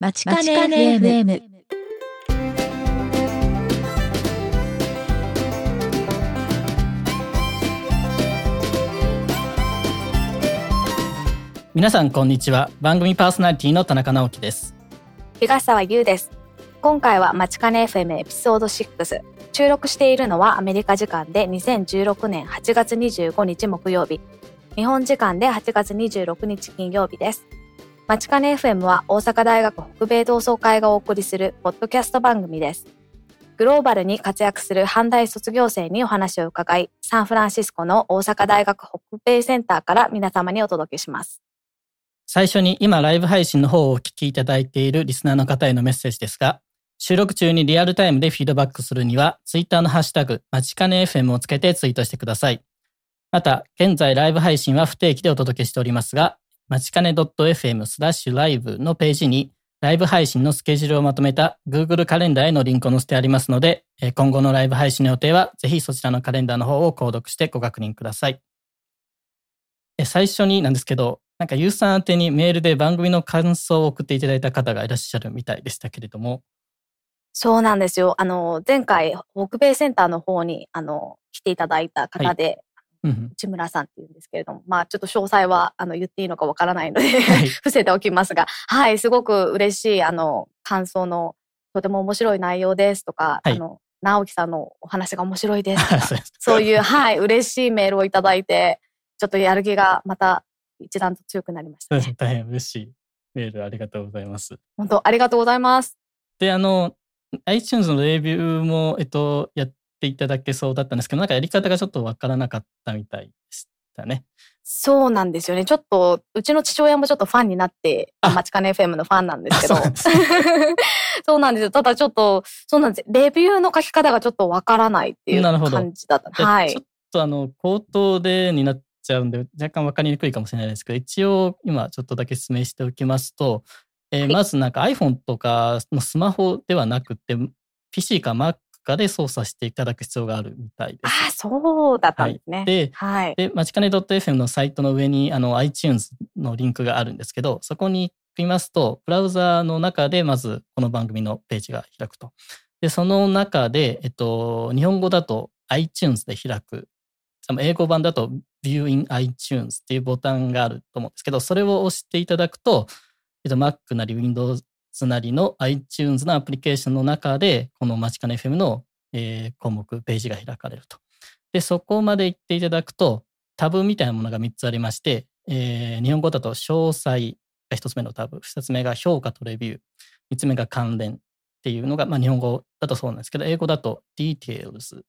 まちかね FM。皆さんこんにちは番組パーソナリティの田中直樹です東沢優です。今回はマチカネ FM エピソード6。収録しているのはアメリカ時間で2016年8月25日木曜日。日本時間で8月26日金曜日です。マチカネ FM は大阪大学北米同窓会がお送りするポッドキャスト番組です。グローバルに活躍する阪大卒業生にお話を伺い、サンフランシスコの大阪大学北米センターから皆様にお届けします。最初に今ライブ配信の方をお聞きいただいているリスナーの方へのメッセージですが収録中にリアルタイムでフィードバックするにはツイッターのハッシュタグまちかね FM をつけてツイートしてくださいまた現在ライブ配信は不定期でお届けしておりますがまちかね .fm スラッシュライブのページにライブ配信のスケジュールをまとめた Google カレンダーへのリンクを載せてありますのでえー今後のライブ配信の予定はぜひそちらのカレンダーの方を購読してご確認ください。え最初になんですけど、なんかユーさん宛てにメールで番組の感想を送っていただいた方がいらっしゃるみたいでしたけれども、そうなんですよ。あの、前回、北米センターの方に、あの、来ていただいた方で、内村さんっていうんですけれども、まあ、ちょっと詳細は、あの、言っていいのかわからないので、はい 伏せておきますが、はい、すごく嬉しい、あの、感想の、とても面白い内容ですとか、はいあの、直樹さんのお話が面白いですとか、そういう、はい、嬉しいメールをいただいて、ちょっとやる気がまた一段と強くなりましたね。大変嬉しいメールありがとうございます。本当、ありがとうございます。で、あの、iTunes のレビューも、えっと、やっていただけそうだったんですけど、なんかやり方がちょっとわからなかったみたいでしたね。そうなんですよね。ちょっと、うちの父親もちょっとファンになって、あマチカネ FM のファンなんですけど。あ そうなんですよ。ただちょっと、そうなんです。レビューの書き方がちょっとわからないっていう感じだった。ではいちょ。っとあの、口頭でになっちゃうんで、若干わかりにくいかもしれないですけど、一応今ちょっとだけ説明しておきますと、えーはいまずなんか iPhone とかのスマホではなくて、PC か Mac かで操作していただく必要があるみたいです。ああ、そうだったんですね。で、はい。で、まちかね .fm のサイトの上にあの iTunes のリンクがあるんですけど、そこに行きますと、ブラウザーの中でまずこの番組のページが開くと。で、その中で、えっと、日本語だと iTunes で開く。英語版だと View in iTunes っていうボタンがあると思うんですけど、それを押していただくと、えっと、Mac なり Windows つなりの iTunes のアプリケーションの中で、このまちかね FM の、えー項目、ページが開かれると。で、そこまで行っていただくと、タブみたいなものが3つありまして、えー日本語だと詳細が1つ目のタブ、2つ目が評価とレビュー、3つ目が関連っていうのが、まあ、日本語だとそうなんですけど、英語だと details、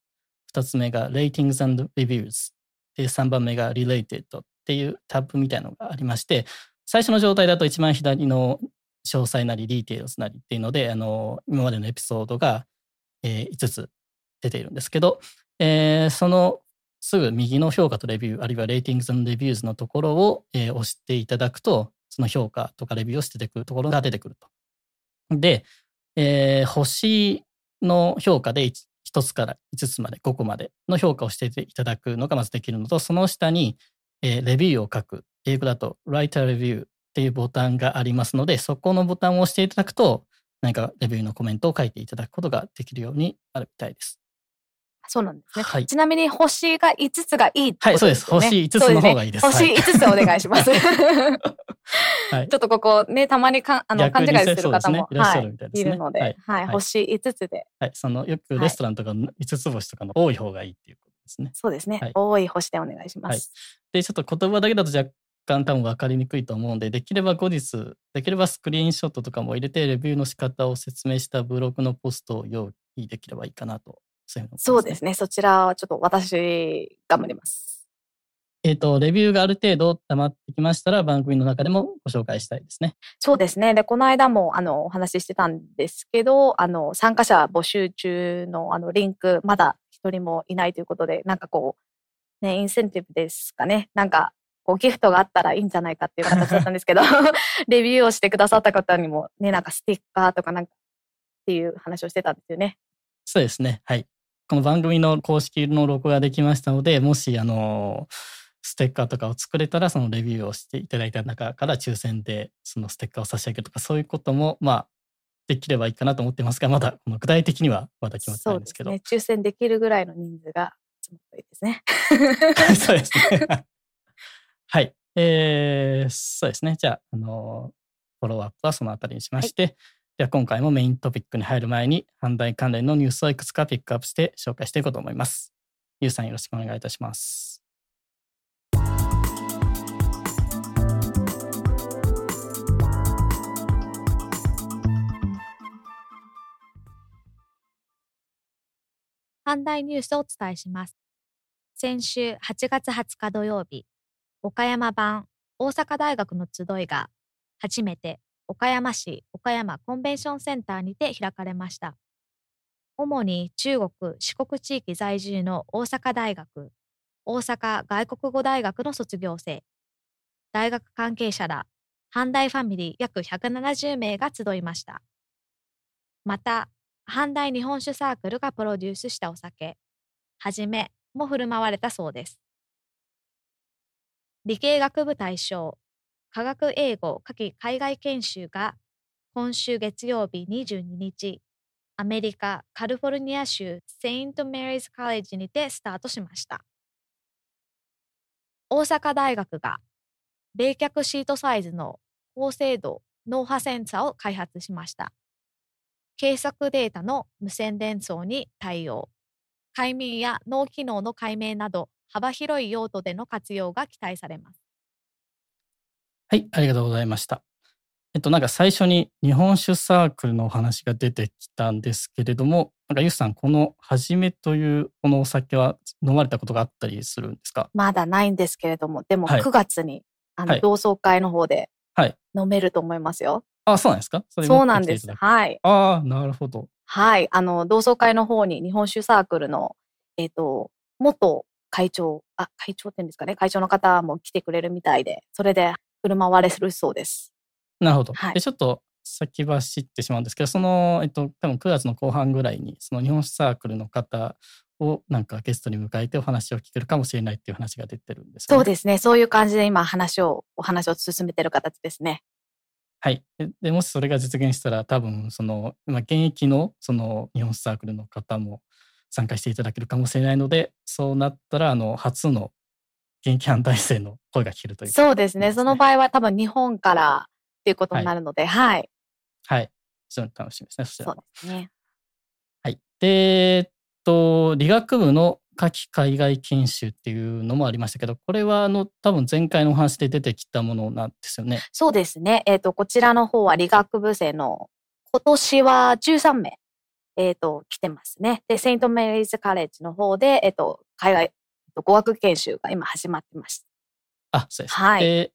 2つ目が ratings and reviews、で3番目が related っていうタブみたいなのがありまして、最初の状態だと一番左の詳細なり details なりっていうので、あの今までのエピソードが、え5つ出ているんですけど、えーそのすぐ右の評価とレビュー、あるいは Ratings and Reviews のところを、えー押していただくと、その評価とかレビューをしててくるところが出てくると。で、えー星の評価で 1, つから5つまで、5個までの評価をしていただくのがまずできるのと、その下に、えーレビューを書く、英語だと Write a Review っていうボタンがありますので、そこのボタンを押していただくと、何かレビューのコメントを書いていただくことができるようになるみたいです。そうなんですね。はい。ちなみに星が5つがいいってことはいそうです。星5つの方がいいです。そうね。はい。星5つお願いします。はい。ちょっとここね、たまにかあの勘違いする方も、いらっしゃはいるみたいですね。いるので、はい。星5つで、はい、そのよくレストランとかの5つ星とかの多い方がいいっていうことですね。そうですね、はい。多い星でお願いします。で、ちょっと言葉だけだと若干多分分かりにくいと思うんで、できれば後日、できればスクリーンショットとかも入れて、レビューの仕方を説明したブログのポストを用意できればいいかなと。そういうふうに思いますそうですね。そちらはちょっと私、頑張ります。えっ、と、レビューがある程度溜まってきましたら、番組の中でもご紹介したいですね。そうですね。で、この間も、あの、お話ししてたんですけど、あの、参加者募集中の、あの、リンク、まだ一人もいないということで、なんかこう、ね、インセンティブですかね。なんか、こう、ギフトがあったらいいんじゃないかっていう形だったんですけど、レビューをしてくださった方にも、ね、なんかステッカーとかなんか、っていう話をしてたんですよね。そうですね。はい。この番組の公式の録画ができましたので、もし、あの、ステッカーとかを作れたら、そのレビューをしていただいた中から抽選でそのステッカーを差し上げるとか、そういうことも、まあ、できればいいかなと思ってますが、まだこの具体的にはまだ決まってないんですけど。ね、抽選できるぐらいの人数が集まるといいですね。そうですね。はい。えー、そうですね。じゃあ、あの、フォローアップはそのあたりにしまして、はい、では今回もメイントピックに入る前に、販売関連のニュースをいくつかピックアップして紹介していこうと思います。ゆうさんよろしくお願いいたします。阪大ニュースをお伝えします。先週8月20日土曜日、岡山版大阪大学の集いが初めて岡山市岡山コンベンションセンターにて開かれました。主に中国四国地域在住の大阪大学、大阪外国語大学の卒業生、大学関係者ら阪大ファミリー約170名が集いました。また、阪大日本酒サークルがプロデュースしたお酒、はじめも振る舞われたそうです。理系学部対象、科学英語夏季海外研修が今週月曜日22日、アメリカ・カリフォルニア州セイント・メリーズ・カレッジにてスタートしました。大阪大学が冷却シートサイズの高精度脳波センサーを開発しました。計測データの無線伝送に対応、快眠や脳機能の解明など幅広い用途での活用が期待されます。はい、ありがとうございました。えっと、なんか最初に日本酒サークルのお話が出てきたんですけれども、なんかユスさん、このはじめというこのお酒は飲まれたことがあったりするんですか？まだないんですけれども、でも9月に、はい、あの同窓会の方で飲めると思いますよ。あ、そうなんですか？そそうなんです。はい。ああ、なるほど。はい。あの、同窓会の方に日本酒サークルの、えっ、ー、と、元会長、あ、会長ってんですかね。会長の方も来てくれるみたいで、それで振る舞われるそうです。なるほど。はい、でちょっと先走ってしまうんですけど、その、えっと、多分9月の後半ぐらいに、その日本酒サークルの方をなんかゲストに迎えてお話を聞けるかもしれないっていう話が出てるんです、ね、そうですね。そういう感じで今話を、お話を進めてる形ですね。はい。でもしそれが実現したら、多分、その、今、現役の、その、日本サークルの方も参加していただけるかもしれないので、そうなったら、あの、初の現役反対生の声が聞けるという、ね、そうですね。その場合は多分日本からっていうことになるので、はい。はい。非常に楽しみですね。そそうですね。はい。で、えっと、理学部の夏季海外研修っていうのもありましたけど、これはあの多分前回のお話で出てきたものなんですよね。そうですね。えっ、ー、と、こちらの方は理学部生の今年は13名、えっ、ー、と、来てますね。で、セイントメリーズカレッジの方で、えっ、ー、と、海外、語学研修が今始まってました。あ、そうです。はい。で、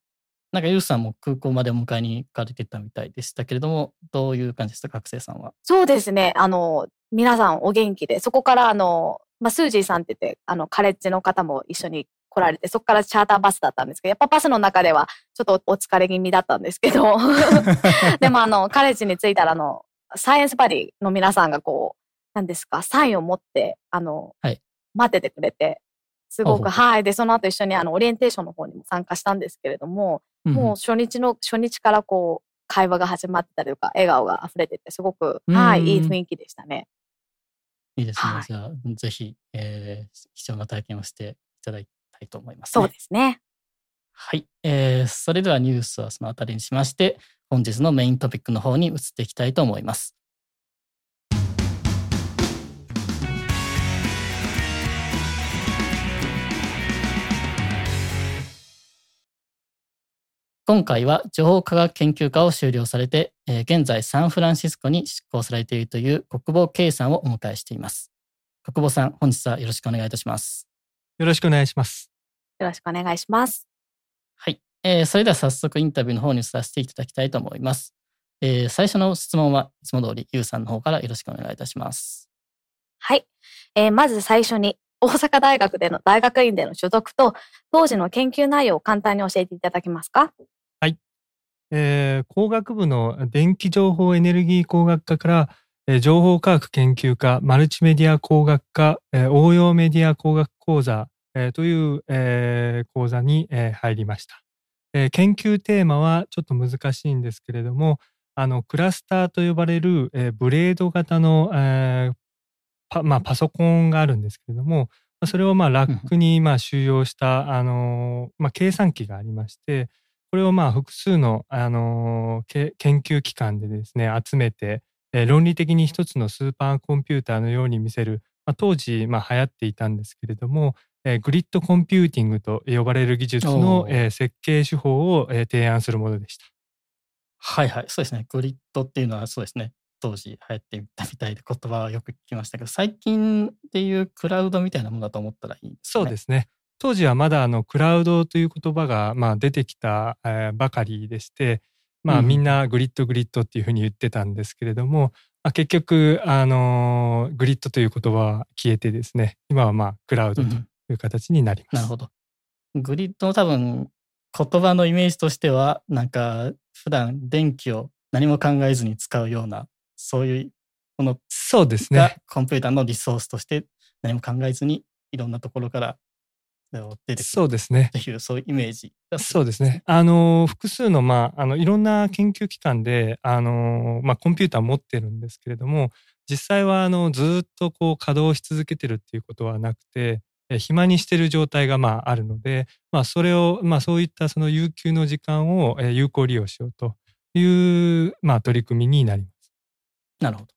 なんかユースさんも空港までお迎えに行かれてたみたいでしたけれども、どういう感じでした学生さんは？そうですね。あの、皆さんお元気で、そこからあの、まあ、スージーさんって言って、あの、カレッジの方も一緒に来られて、そこからチャーターバスだったんですけど、やっぱバスの中ではちょっとお疲れ気味だったんですけど、でもあの、カレッジに着いたら、あの、サイエンスバディの皆さんがこう、何ですか、サインを持って、あの、はい、待っててくれて、すごく、はい。で、その後一緒にあの、オリエンテーションの方にも参加したんですけれども、うん、もう初日の、初日からこう、会話が始まってたりとか、笑顔が溢れてて、すごく、はい、いい雰囲気でしたね。いいですね。はい、じゃあ、ぜひ、えー、貴重な体験をしていただきたいと思います、ね、そうですね。はい。えー、それではニュースはそのあたりにしまして、本日のメイントピックの方に移っていきたいと思います。今回は情報科学研究科を修了されて、えー、現在サンフランシスコに執行されているという国母圭さんをお迎えしています。国母さん、本日はよろしくお願いいたします。よろしくお願いします。よろしくお願いします。はい。えー、それでは早速インタビューの方にさせていただきたいと思います。えー、最初の質問はいつも通り、ゆうさんの方からよろしくお願いいたします。はい。えー、まず最初に、大阪大学での大学院での所属と、当時の研究内容を簡単に教えていただけますか？えー、工学部の電気情報エネルギー工学科から、えー、情報科学研究科、マルチメディア工学科、えー、応用メディア工学講座えー、という、えー、講座に、えー、入りました、えー。研究テーマはちょっと難しいんですけれども、あのクラスターと呼ばれる、えー、ブレード型の、えーパまあ、パソコンがあるんですけれども、それをまあラックにまあ収容した、あのまあ、計算機がありまして、これをまあ複数の、あの研究機関でですね、集めて、え論理的に一つのスーパーコンピューターのように見せる、まあ、当時まあ流行っていたんですけれども、えグリッドコンピューティングと呼ばれる技術の、え設計手法を、え提案するものでした。はいはい、そうですね。グリッドっていうのはそうですね。当時流行ってみたみたいで言葉はよく聞きましたけど、最近でいうクラウドみたいなものだと思ったらいいね。そうですね。当時はまだあのクラウドという言葉がまあ出てきた、えばかりでして、まあみんなグリッドグリッドっていうふうに言ってたんですけれども、まあ、結局、あのグリッドという言葉は消えてですね、今はまあクラウドという形になります。うん、なるほど。グリッドの多分言葉のイメージとしては、なんか普段電気を何も考えずに使うようなそういうものそうですね。コンピューターのリソースとして何も考えずにいろんなところから出てくるそうですね。っていうそういうイメージそうですね。あの複数のまああのいろんな研究機関であのまあコンピューター持ってるんですけれども、実際はあのずっとこう稼働し続けてるっていうことはなくて。暇にしてる状態がまああるので、まあ、それを、まあ、そういったその有給の時間を有効利用しようという、まあ、取り組みになります。なるほど。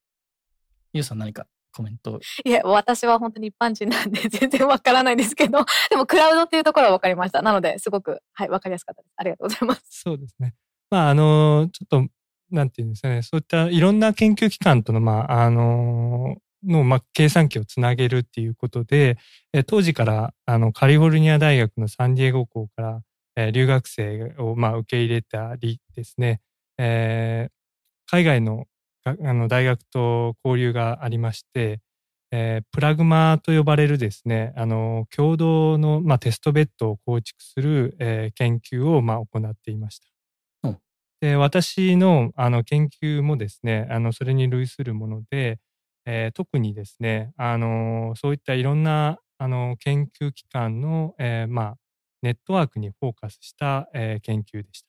ゆうさん何かコメント？いや、私は本当に一般人なんで全然わからないんですけど、でもクラウドっていうところはわかりました。なので、すごく、はい、わかりやすかったです。ありがとうございます。そうですね。まあ、あの、ちょっと、なんていうんですかね、そういったいろんな研究機関との、まあ、あの、の、まあ、計算機をつなげるっていうことで、え当時から、あの、カリフォルニア大学のサンディエゴ校から、え留学生を、まあ、受け入れたりですね、えー、海外のあの大学と交流がありまして、えー、プラグマと呼ばれるですね、あの共同の、まあ、テストベッドを構築する、えー、研究を、まあ、行っていました。うん、で私のあの研究もですね、あのそれに類するもので、えー、特にですね、あのそういったいろんなあの研究機関の、えーまあ、ネットワークにフォーカスした、えー、研究でし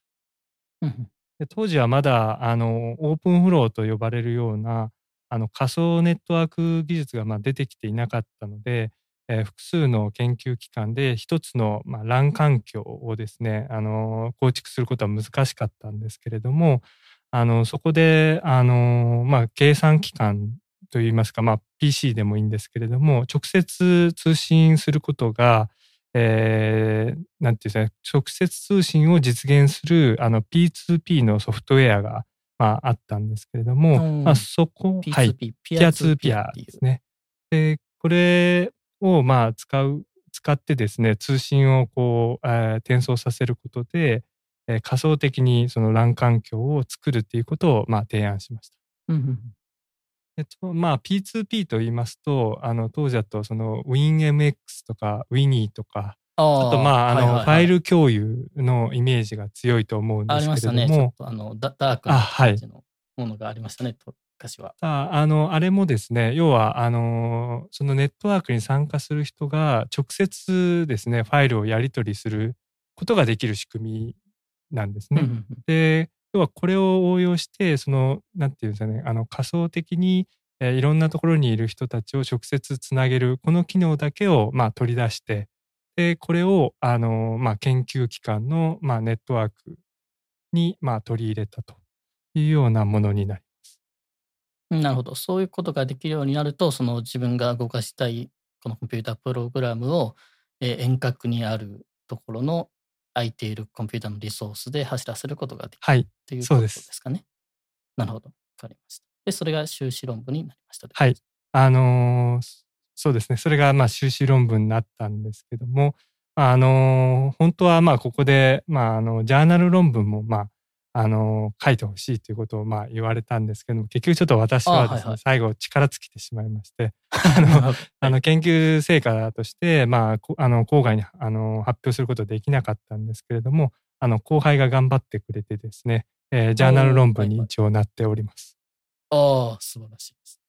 た。うんで当時はまだあのオープンフローと呼ばれるようなあの仮想ネットワーク技術がまあ出てきていなかったので、えー、複数の研究機関で一つの、まあ、LAN 環境をですねあの構築することは難しかったんですけれどもあのそこであの、まあ、計算機関といいますか、まあ、PC でもいいんですけれども直接通信することがえー、なんていうんですか、直接通信を実現するあの P2P のソフトウェアが、まあ、あったんですけれども、まあ、そこ、P2P、はい、ピアツーピアですね。で、これをまあ使う、使ってですね、通信をこう、えー、転送させることで、えー、仮想的にその LAN 環境を作るっていうことをまあ提案しました。うんえっと、まあ P2P と言いますと、あの当時だとその WinMX とか Winnie とか、ちょっとまあ、あの、はいはいはい、ファイル共有のイメージが強いと思うんですけれども。ありましたね。ちょっとあのダダークな感じのものがありましたね、はい、昔は。ああの、あれもですね、要は、あの、そのネットワークに参加する人が直接ですね、ファイルをやり取りすることができる仕組みなんですね。で、要はこれを応用して、その、なんていうんですかね、あの仮想的に、いろんなところにいる人たちを直接つなげる、この機能だけを、まあ、取り出して、で、これを、あの、まあ、研究機関の、まあ、ネットワークに、まあ、取り入れたというようなものになります。なるほど。そういうことができるようになると、その自分が動かしたい、このコンピュータープログラムを、遠隔にあるところの空いているコンピューターのリソースで走らせることができる、はい、ということですかね。なるほど。わかりました。で、それが修士論文になりました。はい。あのー、そうですね。それがまあ修士論文になったんですけども、あのー、本当はまあここで、まああの、ジャーナル論文もまあ、あのー、書いてほしいということをまあ言われたんですけども、結局ちょっと私はですね、はいはい、最後力尽きてしまいまして、あの、あの研究成果として、まあ、あの、郊外にあの発表することできなかったんですけれども、あの、後輩が頑張ってくれてですね、えー、ジャーナル論文に一応なっております。ああ、素晴らしいです。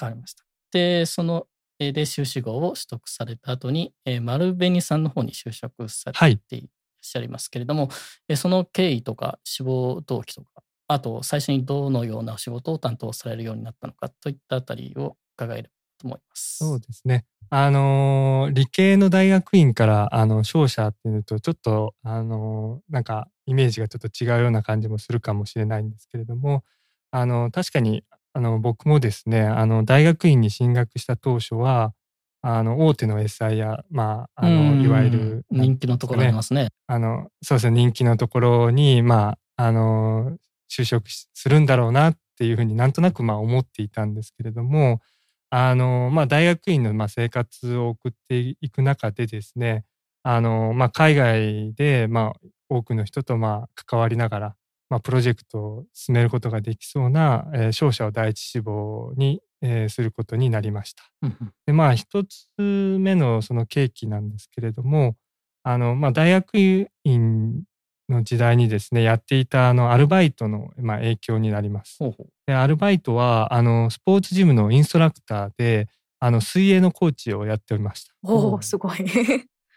わかりました。で、そのえーで修士号を取得された後に、えー丸紅さんの方に就職されはいていしゃいますけれども、えその経緯とか志望動機とかあと最初にどのような仕事を担当されるようになったのかといったあたりを伺えればと思います。そうですね。あの理系の大学院から、あの、商社っていうと、ちょっと、あのなんか、イメージがちょっと違うような感じもするかもしれないんですけれども、あの、確かに、あの、僕もですね、あの、大学院に進学した当初は、あの、大手の SI や、まあ、あうんの、いわゆる、人気のところありますね。あの、そうですね、人気のところに、まあ、あの、就職しするんだろうなっていうふうになんとなくまあ思っていたんですけれども、あの、まあ、大学院のまあ生活を送っていく中でですね、あの、まあ、海外で、まあ、多くの人とまあ関わりながら、まあ、プロジェクトを進めることができそうな、えー商社を第一志望に、えーすることになりました。でまあ一つ目のその契機なんですけれどもあの、まあ、大学院の時代にですねやっていたあのアルバイトの、まあ、影響になります。ほうほうでアルバイトはあのスポーツジムのインストラクターであの水泳のコーチをやっておりました。おお、すごい。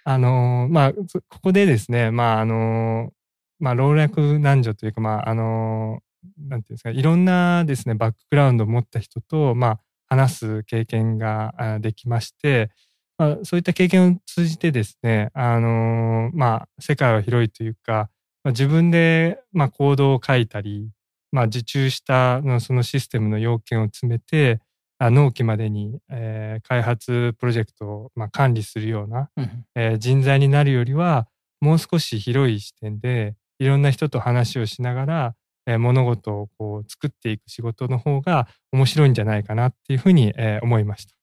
あのまあそここでですねまああのまあ老若男女というかまああのなんていうんですかいろんなですねバックグラウンドを持った人とまあ話す経験があできまして、まあ、そういった経験を通じてですねあのまあ世界は広いというか、まあ、自分でまあコードを書いたり、まあ、受注したのそのシステムの要件を詰めてあ納期までに、えー開発プロジェクトをまあ管理するようなうんうん。えー人材になるよりはもう少し広い視点でいろんな人と話をしながら、えー物事をこう作っていく仕事の方が面白いんじゃないかなっていうふうに、えー思いました。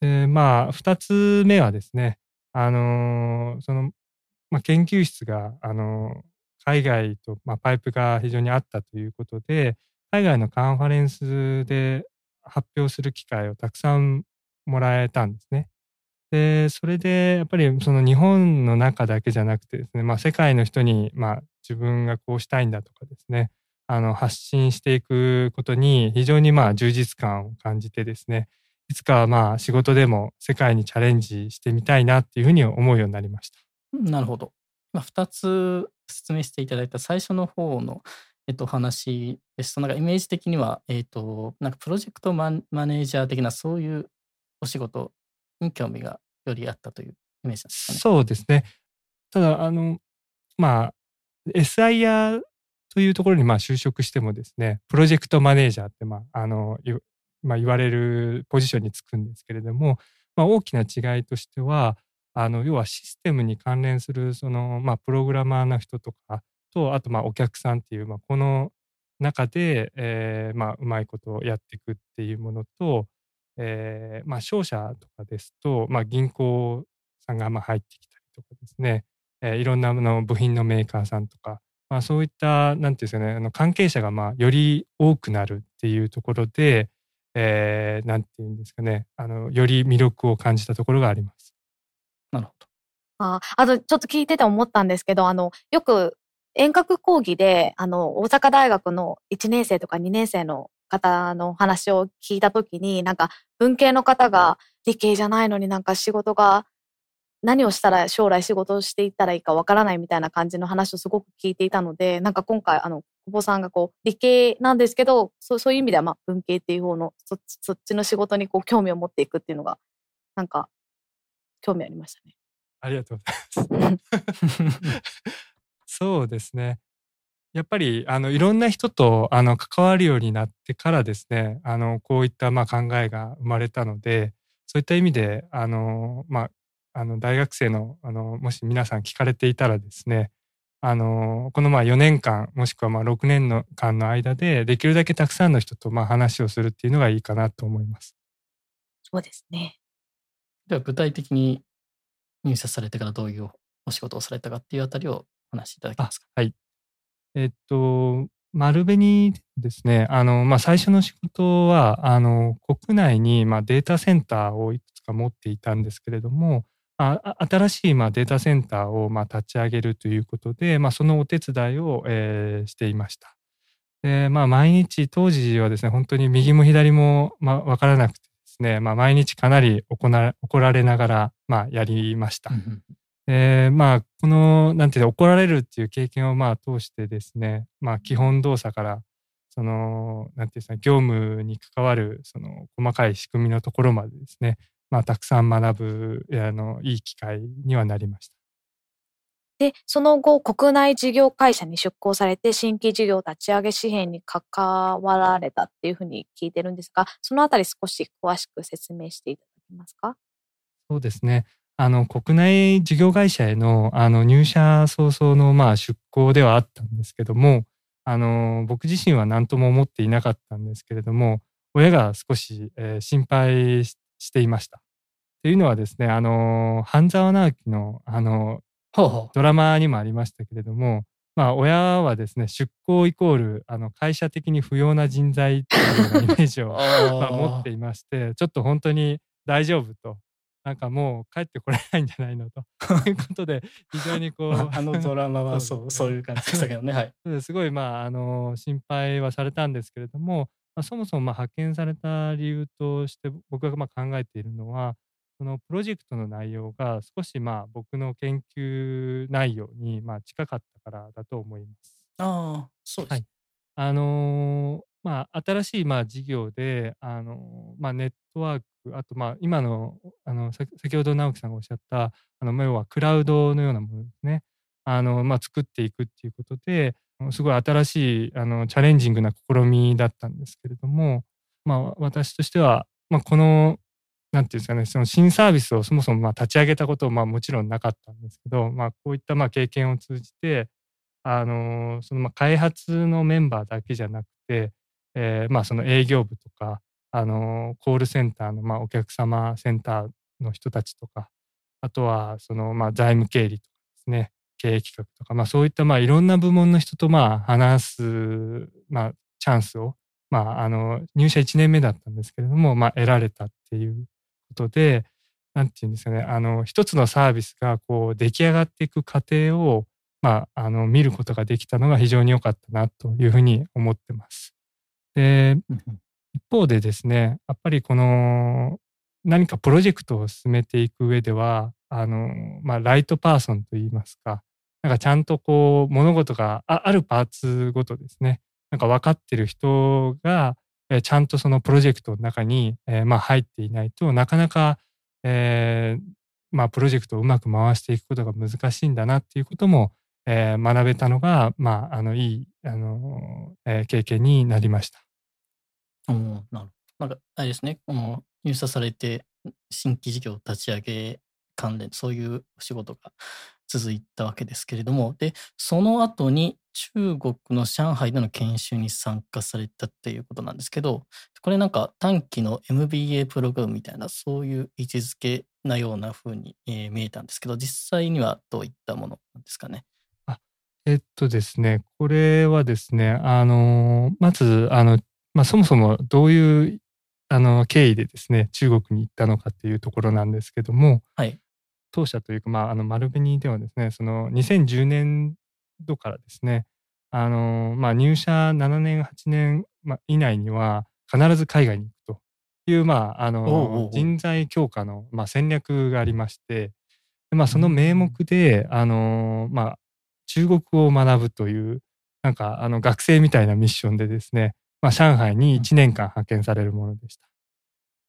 でまあ2つ目はですね、あのーその、まあ、研究室が、あのー海外と、まあ、パイプが非常にあったということで海外のカンファレンスで発表する機会をたくさんもらえたんですね。でそれでやっぱりその日本の中だけじゃなくてですね、まあ、世界の人に、まあ、自分がこうしたいんだとかですねあの発信していくことに非常にまあ充実感を感じてですねいつかまあ仕事でも世界にチャレンジしてみたいなっていうふうに思うようになりました。なるほど。まあ、2つ説明していただいた最初の方の、えっと、話ですと、なんかイメージ的には、えっと、なんかプロジェクトマネージャー的なそういうお仕事に興味がよりあったというイメージですかね。そうですね。ただ、あの、まあ、SIR というところにまあ就職してもですね、プロジェクトマネージャーって、まあ、あの、まあ、言われるポジションにつくんですけれども、まあ、大きな違いとしては、あの、要はシステムに関連する、その、まあ、プログラマーの人とかと、あと、まあ、お客さんっていう、まあ、この中で、えーまあ、うまいことをやっていくっていうものと、えーまあ、商社とかですと、まあ、銀行さんがまあ入ってきたりとかですね、えーいろんなあの部品のメーカーさんとか、まあ、そういったなんていうんですかねあの関係者がまあより多くなるっていうところで、えーなんていうんですかねあのより魅力を感じたところがあります。なるほど。ああとちょっと聞いてて思ったんですけど、あの、よく遠隔講義で、あの、大阪大学の1年生とか2年生の方の話を聞いたときに、なんか文系の方が理系じゃないのになんか仕事が何をしたら将来仕事をしていったらいいかわからないみたいな感じの話をすごく聞いていたので、なんか今回、あの、久保さんがこう、理系なんですけど、そうそういう意味では、まあ、文系っていう方の、そっち、そっちの仕事にこう、興味を持っていくっていうのが、なんか、興味ありましたね。ありがとうございます。そうですね。やっぱりあのいろんな人とあの関わるようになってからですねあのこういったまあ考えが生まれたのでそういった意味であの、まあ、あの大学生のあのもし皆さん聞かれていたらですねあのこのまあ4年間もしくはまあ6年の間の間でできるだけたくさんの人とまあ話をするっていうのがいいかなと思います。そうですね。では具体的に入社されてからどういうお仕事をされたかっていうあたりをお話しいただけますか？はい。えっと、丸紅ですね、あの、まあ、最初の仕事は、あの、国内に、まあ、データセンターをいくつか持っていたんですけれども、あ新しい、まあ、データセンターを、まあ、立ち上げるということで、まあ、そのお手伝いを、えーしていました。で、まあ、毎日、当時はですね、本当に右も左も、まあ、わからなくてですね、まあ、毎日かなり怒られながら、まあ、やりました。うんえーまあ、この、なんていうの、怒られるっていう経験をまあ通してですね、まあ、基本動作から、その、なんていうんですか、業務に関わる、その、細かい仕組みのところまでですね、まあ、たくさん学ぶ、あの、いい機会にはなりました。で、その後、国内事業会社に出向されて、新規事業立ち上げ支援に関わられたっていうふうに聞いてるんですが、そのあたり少し詳しく説明していただけますか？そうですね。あの、国内事業会社への、あの、入社早々の、まあ、出向ではあったんですけども、あの、僕自身は何とも思っていなかったんですけれども、親が少し、えー心配ししていました。というのはですね、あの、半沢直樹の、あの、ほうほドラマにもありましたけれども、まあ、親はですね、出向イコール、あの、会社的に不要な人材っていうようなイメージう。を、あまあ、持っていまして、ちょっと本当に大丈夫と、なんかもう帰ってこれないんじゃないのということで、非常にこう、ま ああのドラマはそう、そういう感じでしたけどね。はい。すごい、まあ、あの、心配はされたんですけれども、まあ、そもそもまあ派遣された理由として僕がまあ考えているのは、そのプロジェクトの内容が少しまあ僕の研究内容にまあ近かったからだと思います。ああ、そうです。はいあのまあ、新しいまあ事業で、あのまあ、ネットワーク、あとまあ今のあの先ほど直樹さんがおっしゃった、あの要はクラウドのようなものですね、あのまあ、作っていくっていうことで、すごい新しいあのチャレンジングな試みだったんですけれども、まあ、私としては、まあ、この、なんていうんですかね、その新サービスをそもそもまあ立ち上げたことまあもちろんなかったんですけど、まあ、こういったまあ経験を通じて、あのそのまあ開発のメンバーだけじゃなくて、えーまあその営業部とか、あのコールセンターのまあお客様センターの人たちとか、あとはそのまあ財務経理とかですね、経営企画とか、まあそういったまあいろんな部門の人とまあ話す、まあチャンスを、まああの入社1年目だったんですけれども、まあ得られたっていうことで、なんていうんですかね、あの一つのサービスがこう出来上がっていく過程を、まあ、あの見ることができたのが非常に良かったなというふうに思ってます。で、一方でですね、やっぱりこの何かプロジェクトを進めていく上では、あの、まあ、ライトパーソンといいますか、なんかちゃんとこう物事がああるパーツごとですね、なんか分かってる人が、えーちゃんとそのプロジェクトの中に、えーまあ、入っていないとなかなか、えーまあ、プロジェクトをうまく回していくことが難しいんだなっていうことも、えー学べたのが、まあ、あのいいあの、えー経験になりました。おなるほど。なんか、あれですね、この入社されて、新規事業立ち上げ関連、そういうお仕事が続いたわけですけれども、で、その後に中国の上海での研修に参加されたっていうことなんですけど、これなんか短期の MBA プログラムみたいな、そういう位置づけなような風に、えー見えたんですけど、実際にはどういったものなんですかね？えっとですね、これはですね、あの、まず、あの、まあ、そもそもどういう、あの、経緯でですね、中国に行ったのかっていうところなんですけども、はい。当社というか、まあ、あの、丸紅ではですね、その、2010年度からですね、あの、まあ、入社7年、8年、まあ、以内には、必ず海外に行くという、まあ、あの人材強化の、まあ、戦略がありまして、でまあ、その名目で、あの、まあ、中国語を学ぶという、なんか、あの、学生みたいなミッションでですね、まあ、上海に1年間派遣されるものでした。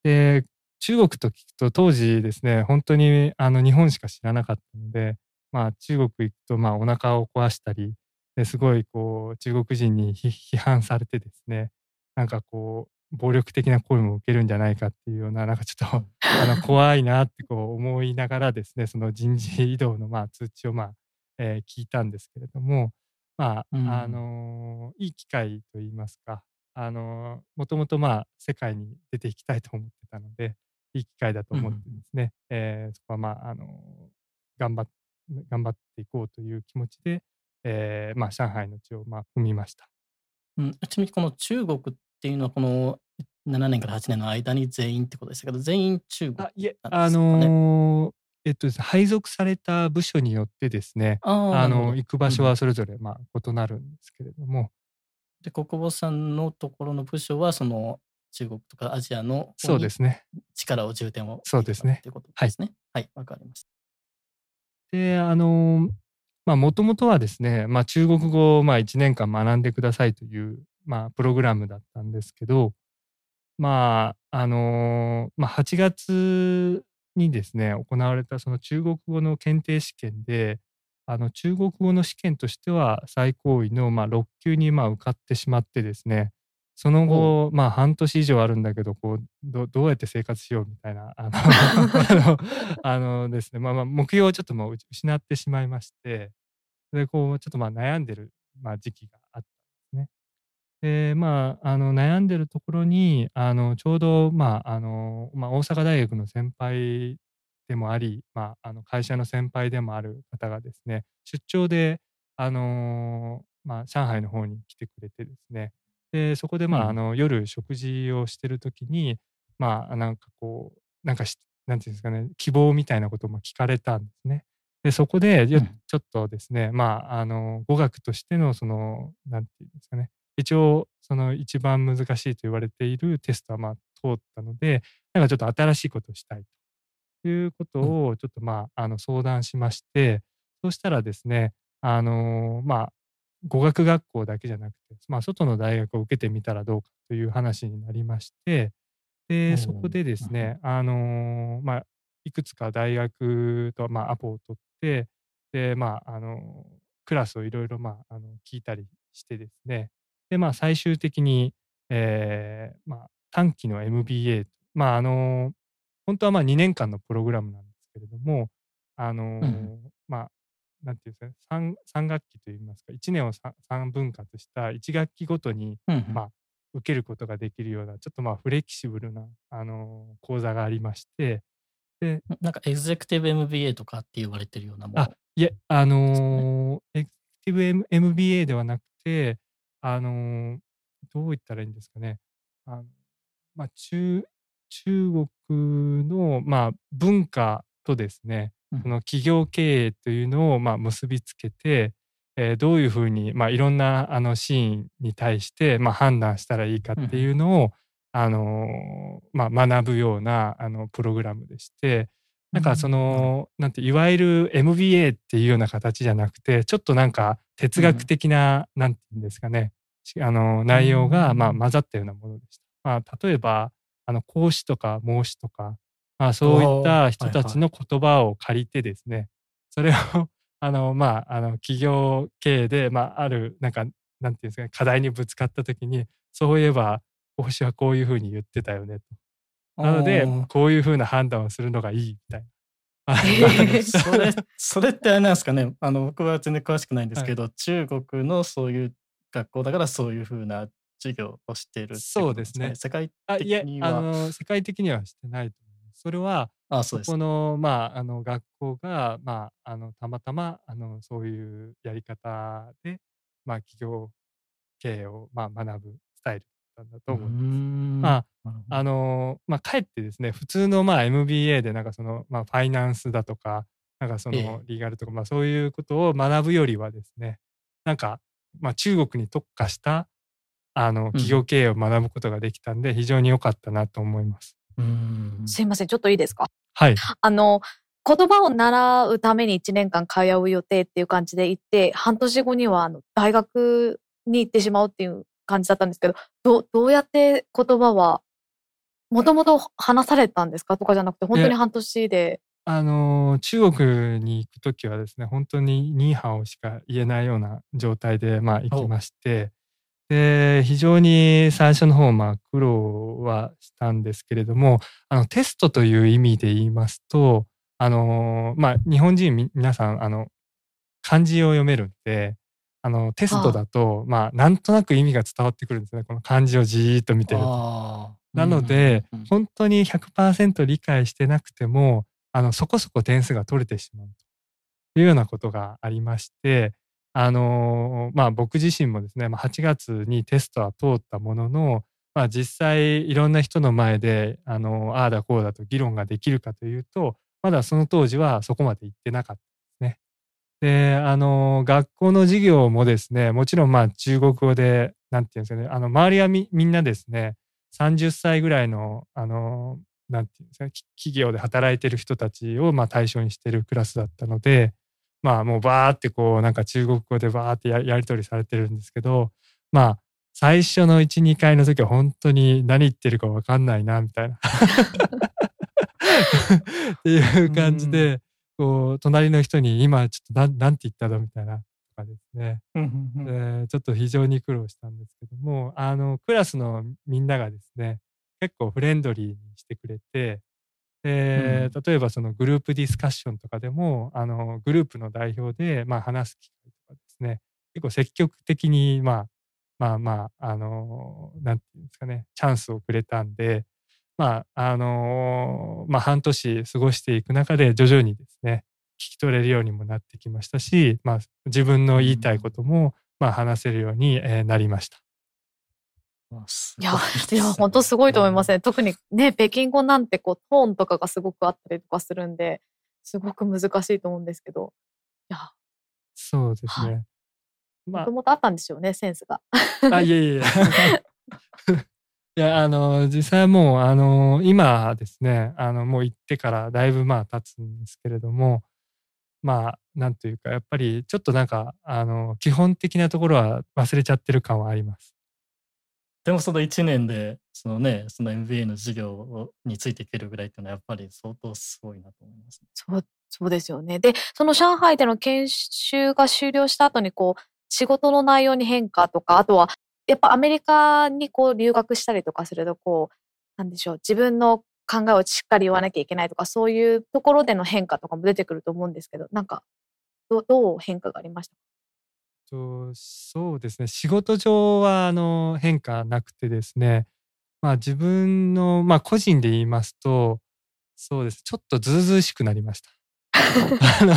で、中国と聞くと当時ですね、本当にあの日本しか知らなかったので、まあ中国行くとまあお腹を壊したり、ですごいこう中国人に批批判されてですね、なんかこう暴力的な声も受けるんじゃないかっていうような、なんかちょっと あの怖いなってこう思いながらですね、その人事異動のまあ通知をまあ、えー聞いたんですけれども、まあ、うん。あのいい機会といいますか、あのもともとまあ世界に出ていきたいと思ってたので、いい機会だと思ってですね、えーそこはまあ、あの頑張っ頑張っていこうという気持ちで、えーまあ、上海の地をまあ踏みました。うん、ちなみにこの中国っていうのはこの7年から8年の間に全員ってことでしたけど全員中国あいえ、あなんですかね？のーえっとね、配属された部署によってですね、あの行く場所はそれぞれまあ異なるんですけれども、で国母さんのところの部署はその中国とかアジアのそうですね。力を重点をそうですねということですね。はい、わ、かりました。で、あの、まあ、もともとはですね、まあ、中国語をまあ1年間学んでくださいという、まあ、プログラムだったんですけど、まあ、あのまあ、8月にですね、行われたその中国語の検定試験で、あの中国語の試験としては最高位のまあ6級にまあ受かってしまってですね、その後、まあ半年以上あるんだけど、こう、どどうやって生活しようみたいな、あの、あのですね、まあまあ目標をちょっともう失ってしまいまして、で、こう、ちょっとまあ悩んでる、まあ、時期が。で、まあ、あの、悩んでるところに、あの、ちょうど、まあ、あの、まあ、大阪大学の先輩でもあり、まあ、あの会社の先輩でもある方がですね、出張で、あのまあ、上海の方に来てくれてですね、でそこで、まあ、うん、あの夜食事をしてる時に、まあ、なんかこう、なんかし、なんていうんですかね、希望みたいなことも聞かれたんですね。で、そこで、ちょっとですね、まあ、あの、語学としての、その、なんていうんですかね、一応、その一番難しいと言われているテストは、まあ、通ったので、なんかちょっと新しいことをしたいということを、ちょっと、まあ、あの、相談しまして、そうしたらですね、あの、まあ、語学学校だけじゃなくて、まあ、外の大学を受けてみたらどうかという話になりまして、で、そこでですね、あのまあ、いくつか大学と、まあ、アポを取って、で、まあ、あの、クラスをいろいろ、まあ、あの、聞いたりしてですね、で、まあ、最終的に、えー、まあ、短期の MBA、まあ、あの、本当はまあ2年間のプログラムなんですけれども、あの、うん、まあ、なんていうんですかね、3, 3学期といいますか、1年を 3, 3分割した1学期ごとに、うん、まあ、受けることができるような、ちょっとまあフレキシブルな、あの講座がありまして、で、なんかエグゼクティブ MBA とかって言われてるようなもの。あ、いえ、あのー、エグゼクティブ MBA ではなくて、あのー、どう言ったらいいんですかね。あのまあ、中、中国の、まあ、文化とですね、その企業経営というのを、まあ、結びつけて、えー、どういうふうに、まあ、いろんなあのシーンに対して、まあ、判断したらいいかっていうのを、あのまあ、学ぶようなあのプログラムでしてなんかその、なんていわゆる MBA っていうような形じゃなくてちょっとなんか哲学的な、なんていうんですかね。あの内容がまあ混ざったようなものでした。まあ、例えばあの講師とか孟子とか、まあ、そういった人たちの言葉を借りてですね、それを あのまああの企業経営で、まあ、あるなんかなんていうんですかね課題にぶつかった時にそういえば孔子はこういうふうに言ってたよねと。なので、こういうふうな判断をするのがいいみたいな。それ、それってあれなんですかね。あの、僕は全然詳しくないんですけど、はい、中国のそういう学校だからそういうふうな授業をしている、ね、そうですね。世界的には。あの、世界的にはしてないと思います。それは、あそうですこの、まあ、あの、学校が、まあ、あの、たまたま、あの、そういうやり方で、まあ、企業経営を、まあ、学ぶスタイルったんだと思います。まあ、あの、まあ、かえってですね、普通のまあ MBA でなんかその、まあ、ファイナンスだとか、なんかそのリーガルとか、まあそういうことを学ぶよりはですね、なんか、まあ中国に特化した、あの、企業経営を学ぶことができたんで、非常に良かったなと思います。すいません、ちょっといいですか？はい。あの、言葉を習うために1年間通う予定っていう感じで行って、半年後にはあの大学に行ってしまうっていう感じだったんですけど、どどうやって言葉は、もともと話されたんですか？とかじゃなくて、本当に半年で。あの、中国に行くときはですね、本当にニーハオしか言えないような状態で、まあ、行きまして、で、非常に最初の方、まあ、苦労はしたんですけれども、あの、テストという意味で言いますと、あの、まあ、日本人皆さん、あの、漢字を読めるんで、あの、テストだと、まあ、なんとなく意味が伝わってくるんですね。この漢字をじーっと見てると。なので、本当に100%理解してなくても、あの、そこそこ点数が取れてしまうというようなことがありまして、あのまあ僕自身もですね、まあ、8月にテストは通ったものの、まあ実際いろんな人の前で、あのああだこうだと議論ができるかというと、まだその当時はそこまで行ってなかったで、あの、学校の授業もですね、もちろんまあ中国語で、なんていうんですかね、あの、周りはみみんなですね、30歳ぐらいの、あの、なんていうんですか、企業で働いてる人たちをまあ対象にしてるクラスだったので、まあもうバーってこうなんか中国語でバーってやり取りされてるんですけど、まあ最初の1、2回の時は本当に何言ってるか分かんないな、みたいな。っていう感じで、こう、隣の人に今ちょっとなん、なんて言ったの？みたいな、とかですね。えちょっと非常に苦労したんですけども、あの、クラスのみんながですね、結構フレンドリーにしてくれて、で、例えばそのグループディスカッションとかでも、あの、グループの代表で、まあ話す機会とかですね、結構積極的に、まあ、まあまあ、あの、なんていうんですかね、チャンスをくれたんで、まあ、あの、まあ半年過ごしていく中で徐々にですね、聞き取れるようにもなってきましたし、まあ自分の言いたいことも、まあ話せるようになりました。いや、いや、本当すごいと思いますね。特にね、北京語なんてこう、トーンとかがすごくあったりとかするんで、すごく難しいと思うんですけど。いや。そうですね。もともとあったんですよね、センスが。あ、いえいえ。いや、あの、実際もう、あの、今ですね、あの、もう行ってからだいぶまあ経つんですけれども、まあ、なんというか、やっぱりちょっとなんか、あの、基本的なところは忘れちゃってる感はあります。でもその1年で、そのね、その MBA の授業についていけるぐらいっていうのはやっぱり相当すごいなと思います、ね、そう、そうですよね。で、その上海での研修が終了した後にこう、仕事の内容に変化とか、あとは、やっぱアメリカにこう留学したりとかすると、こう、なんでしょう、自分の考えをしっかり言わなきゃいけないとか、そういうところでの変化とかも出てくると思うんですけど、なんか、どどう変化がありましたか、そうですね。仕事上は、あの、変化なくてですね。まあ自分の、まあ個人で言いますと、そうです。ちょっとずうずうしくなりました。あの、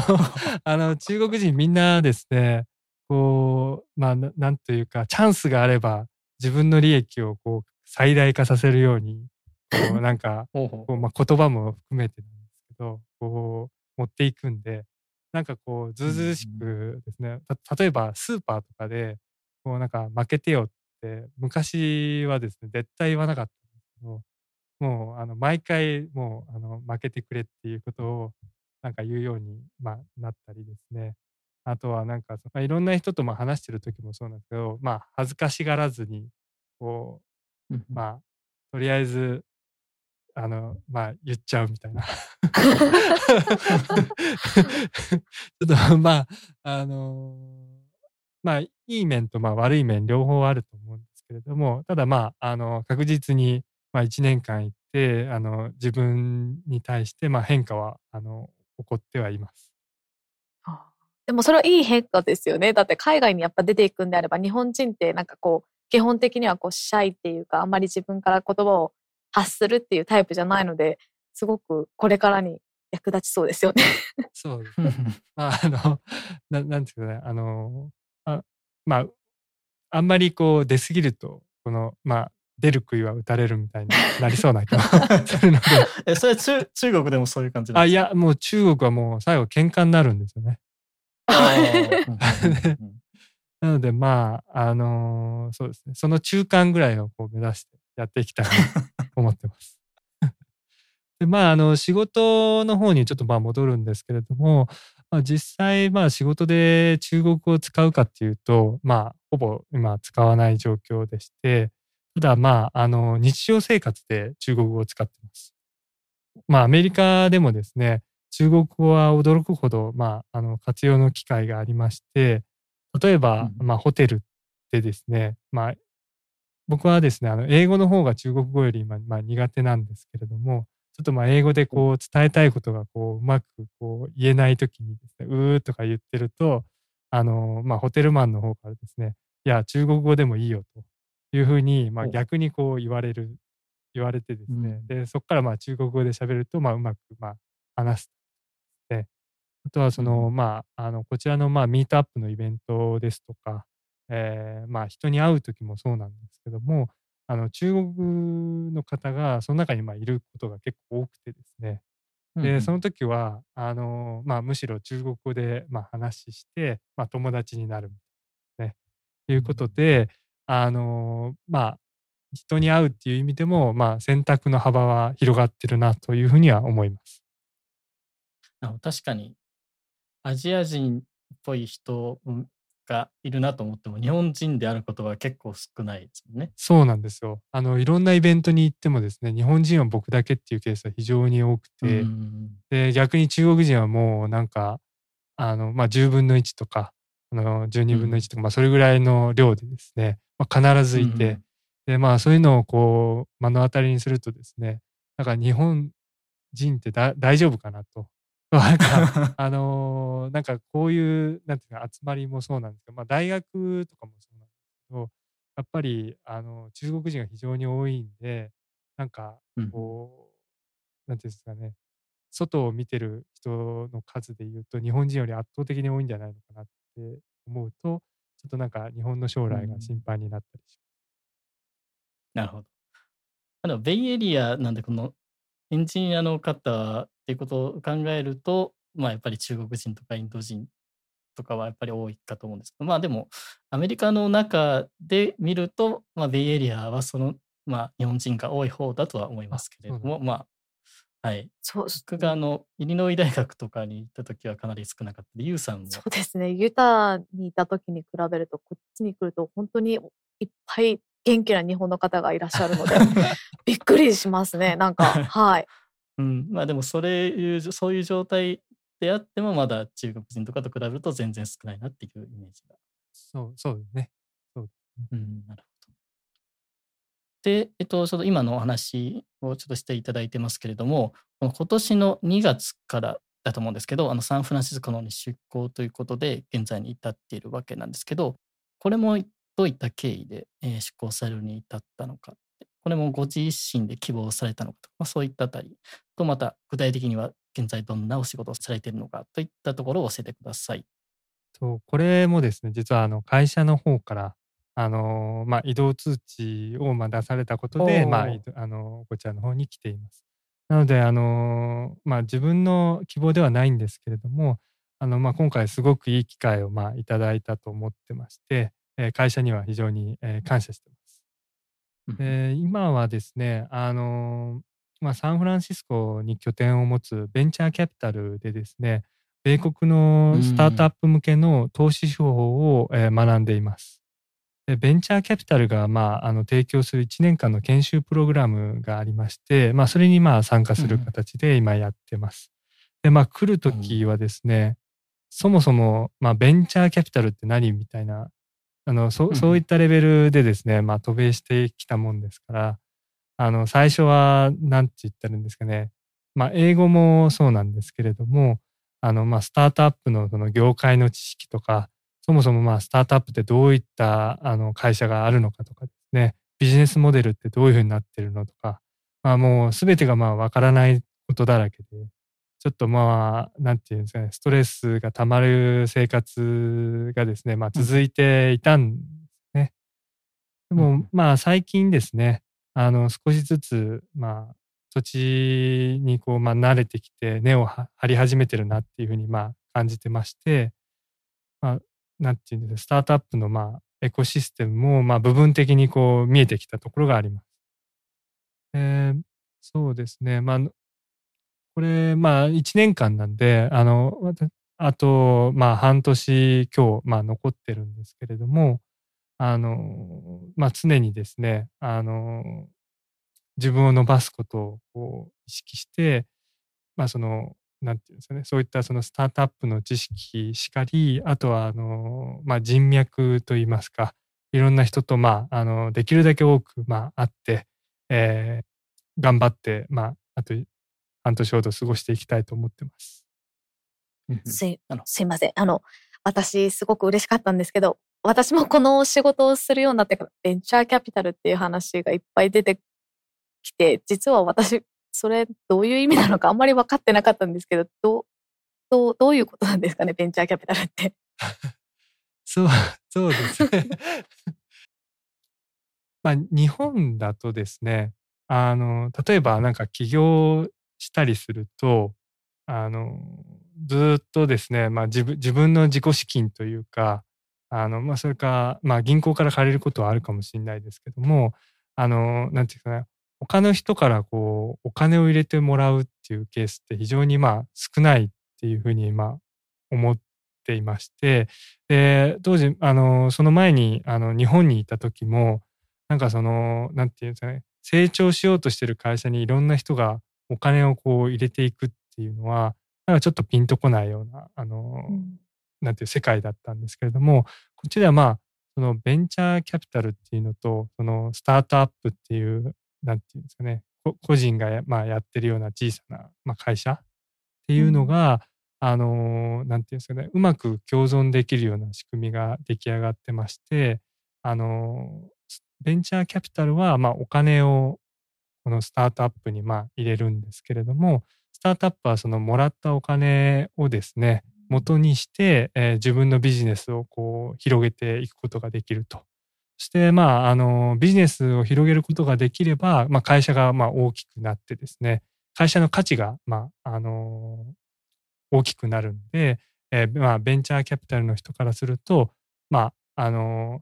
あの、中国人みんなですね、こう、まあ、なんというか、チャンスがあれば、自分の利益をこう、最大化させるように、こう、なんか、こうまあ、言葉も含めてなんですけど、こう、持っていくんで、なんかこう、ずうずうしくですね、例えばスーパーとかで、こうなんか負けてよって、昔はですね、絶対言わなかったんですけど、もう、あの、毎回、もう、あの、負けてくれっていうことを、なんか言うように、まあ、なったりですね。あとはなんか、まあ、いろんな人とまあ話してる時もそうなんですけど、まあ、恥ずかしがらずに、こう、まあ、とりあえず、あの、まあ、言っちゃうみたいな。ちょっと、まあ、あのまあ、いい面とまあ悪い面両方あると思うんですけれども、ただまあ、あの、確実に、まあ、1年間行って、あの、自分に対して、まあ、変化は、あの、起こってはいます。でもそれはいい変化ですよね。だって海外にやっぱ出ていくんであれば、日本人ってなんかこう、基本的にはこう、シャイっていうか、あんまり自分から言葉を発するっていうタイプじゃないので、すごくこれからに役立ちそうですよねそうですね。まあ、あの、ななんていうかね、あの、あまあ、あんまりこう出過ぎると、この、まあ、出る杭は打たれるみたいになりそうな気が するので。え、それ中、中国でもそういう感じあ、いや、もう中国はもう最後喧嘩になるんですよね。なので、まあ、あのー、そうですね。その中間ぐらいをこう目指してやっていきたいと 思ってます。で、まあ、あの、仕事の方にちょっとまあ戻るんですけれども、まあ、実際、まあ仕事で中国語を使うかっていうと、まあ、ほぼ今使わない状況でして、ただまあ、あの、日常生活で中国語を使ってます。まあ、アメリカでもですね、中国語は驚くほど、まあ、あの活用の機会がありまして、例えば、まあ、ホテルでですね、まあ、僕はですね、あの英語の方が中国語より、まあ、まあ、苦手なんですけれども、ちょっとまあ英語でこう伝えたいことがこううまくこう言えないときにですね、うーとか言ってると、あの、まあ、ホテルマンの方からですね、いや、中国語でもいいよというふうに、まあ、逆にこう言われる、言われてですね、で、そこからまあ中国語で喋ると、まあ、うまくまあ話すあとはその、まあ、あの、こちらの、まあ、ミートアップのイベントですとか、えー、まあ、人に会う時もそうなんですけども、あの、中国の方がその中に、まあ、いることが結構多くてですね。で、その時は、あの、まあ、むしろ中国語で、まあ、話して、まあ、友達になるみたいなね。いうことで、あの、まあ、人に会うっていう意味でも、まあ、選択の幅は広がってるなというふうには思います。確かにアジア人っぽい人がいるなと思っても日本人であることは結構少ないですもんね。そうなんですよ。あのいろんなイベントに行ってもですね日本人は僕だけっていうケースは非常に多くて、うんで逆に中国人はもうなんかあの、まあ、10分の1とかあの12分の1とか、まあ、それぐらいの量でですね、まあ、必ずいて、うんでまあそういうのをこう目の当たりにするとですねなんか日本人ってだ大丈夫かなと。なんかあのーなんかこういうなんていうか集まりもそうなんですけど、まあ、大学とかもそうなんですけどやっぱりあの中国人が非常に多いんでなんかうん。こう、なんていうんですかね外を見てる人の数でいうと日本人より圧倒的に多いんじゃないのかなって思うとちょっとなんか日本の将来が心配になったりしなるほど。あのベイエリアなんでこのエンジニアの方っていうことを考えると、まあ、やっぱり中国人とかインド人とかはやっぱり多いかと思うんですけどまあでもアメリカの中で見ると、まあ、ベイエリアはその、まあ、日本人が多い方だとは思いますけれどもまあはい。そう僕があのイリノイ大学とかに行った時はかなり少なかった。でユウさんも。そうですね。ユタにいた時に比べると、こっちに来ると本当にいっぱい元気な日本の方がいらっしゃるので、びっくりしますね。なんか、はい。うん、まあでもそれいうそういう状態であってもまだ中国人とかと比べると全然少ないなっていうイメージが。そうそうですね。うん、なるほど。で、えっと、ちょっと今のお話をちょっとしていただいてますけれども、この今年の2月からだと思うんですけど、あのサンフランシスコの方に出向ということで現在に至っているわけなんですけど、これもどういった経緯で、えー出向されるに至ったのか、これもご自身で希望されたのかとか、まあ、そういったあたりと、また具体的には現在どんなお仕事をされているのかといったところを教えてください。そうこれもですね実はあの会社の方からあのーまあ、移動通知をまあ出されたことで、まあ、いあのーこちらの方に来ています。なので、あのーまあ、自分の希望ではないんですけれどもあの、まあ、今回すごくいい機会をまあいただいたと思ってまして、えー会社には非常に、えー感謝してます。うんで今はですね、あのーまあ、サンフランシスコに拠点を持つベンチャーキャピタルでですね米国のスタートアップ向けの投資手法を、えー学んでいます。でベンチャーキャピタルが、まあ、あの提供する1年間の研修プログラムがありまして、まあ、それにまあ参加する形で今やってます。で、まあ、来るときはですね、そもそも、まあ、ベンチャーキャピタルって何みたいな、あの、そうん。そういったレベルでですね、まあ、渡米してきたもんですから、あの、最初は、なんて言ったらいいんですかね、まあ、英語もそうなんですけれども、あの、まあ、スタートアップのその業界の知識とか、そもそもまあ、スタートアップってどういったあの会社があるのかとかですね、ビジネスモデルってどういうふうになってるのとか、まあ、もうすべてがまあ、わからないことだらけで、ちょっとまあ、なんていうんですかね、ストレスがたまる生活がですね、まあ、続いていたんですね。でもうん、まあ、最近ですね、あの、少しずつ、まあ、土地にこう、まあ、慣れてきて、根を張り始めてるなっていうふうに、まあ、感じてまして、まあ、なんていうんですか、スタートアップの、まあ、エコシステムも、まあ、部分的にこう、見えてきたところがあります。えーそうですね。まあ、これ、まあ、1年間なんで、あの、あと、まあ、半年今日、まあ、残ってるんですけれども、あの、まあ、常にですね、あの、自分を伸ばすことを意識して、まあ、その、なんていうんですかね、そういったそのスタートアップの知識しかり、あとは、あの、まあ、人脈といいますか、いろんな人と、まあ、あの、できるだけ多く、まあ、会って、えー頑張って、まあ、あと半年ほど過ごしていきたいと思ってます。すいすいません。あの、私、すごく嬉しかったんですけど、私もこの仕事をするようになってから、ベンチャーキャピタルっていう話がいっぱい出てきて、実は私、それどういう意味なのかあんまり分かってなかったんですけど、どう、どう、どういうことなんですかね、ベンチャーキャピタルって。そう、そうですね。まあ、日本だとですね、あの、例えばなんか起業したりすると、あの、ずっとですね、まあ自分、自分の自己資金というか、あの、まあそれか、まあ銀行から借りることはあるかもしれないですけども、あの、なんていうかな、他の人からこう、お金を入れてもらうっていうケースって非常にまあ少ないっていうふうにまあ思っていまして、で、当時、あの、その前に、あの、日本にいた時も、なんかその、なんていうんですかね、成長しようとしてる会社にいろんな人がお金をこう入れていくっていうのは、なんかちょっとピンとこないような、あの、うん、なんていう世界だったんですけれども、こっちではまあ、そのベンチャーキャピタルっていうのと、そのスタートアップっていう、なんていうんですかね、個人がまあやってるような小さな、まあ、会社っていうのが、うん、あの、なんていうんですかね、うまく共存できるような仕組みが出来上がってまして、あの、ベンチャーキャピタルは、まあ、お金をこのスタートアップにまあ入れるんですけれども、スタートアップはそのもらったお金をですね、元にして、えー、自分のビジネスをこう広げていくことができると。そして、まあ、あの、ビジネスを広げることができれば、まあ、会社がまあ大きくなってですね、会社の価値が、まあ、あの、大きくなるので、えー、まあ、ベンチャーキャピタルの人からすると、まあ、あの、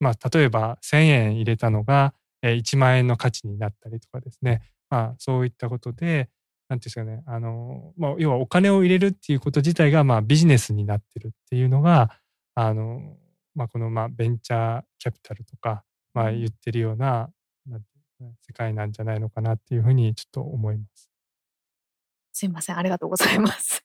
まあ、例えば1000円入れたのが1万円の価値になったりとかですね、まあ、そういったことで、なんていうんですかね、あの、まあ、要はお金を入れるっていうこと自体が、まあ、ビジネスになってるっていうのが、あの、まあ、この、まあ、ベンチャーキャピタルとか、まあ、言ってるような、なんていうね、世界なんじゃないのかなっていうふうにちょっと思います。すいません、ありがとうございます。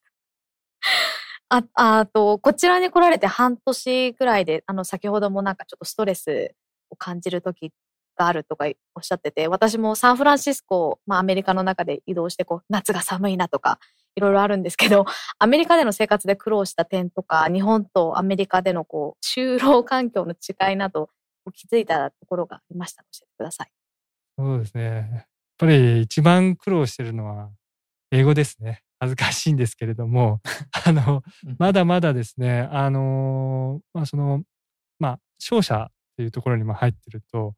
あ、あと、こちらに来られて半年ぐらいで、あの、先ほどもなんかちょっとストレスを感じる時があるとかおっしゃってて、私もサンフランシスコ、まあアメリカの中で移動して、こう、夏が寒いなとか、いろいろあるんですけど、アメリカでの生活で苦労した点とか、日本とアメリカでのこう、就労環境の違いなど、気づいたところがありましたら教えてください。そうですね。やっぱり一番苦労してるのは、英語ですね。恥ずかしいんですけれども、あの、まだまだですね、あの、まあ、その、まあ、商社っていうところにも入ってると、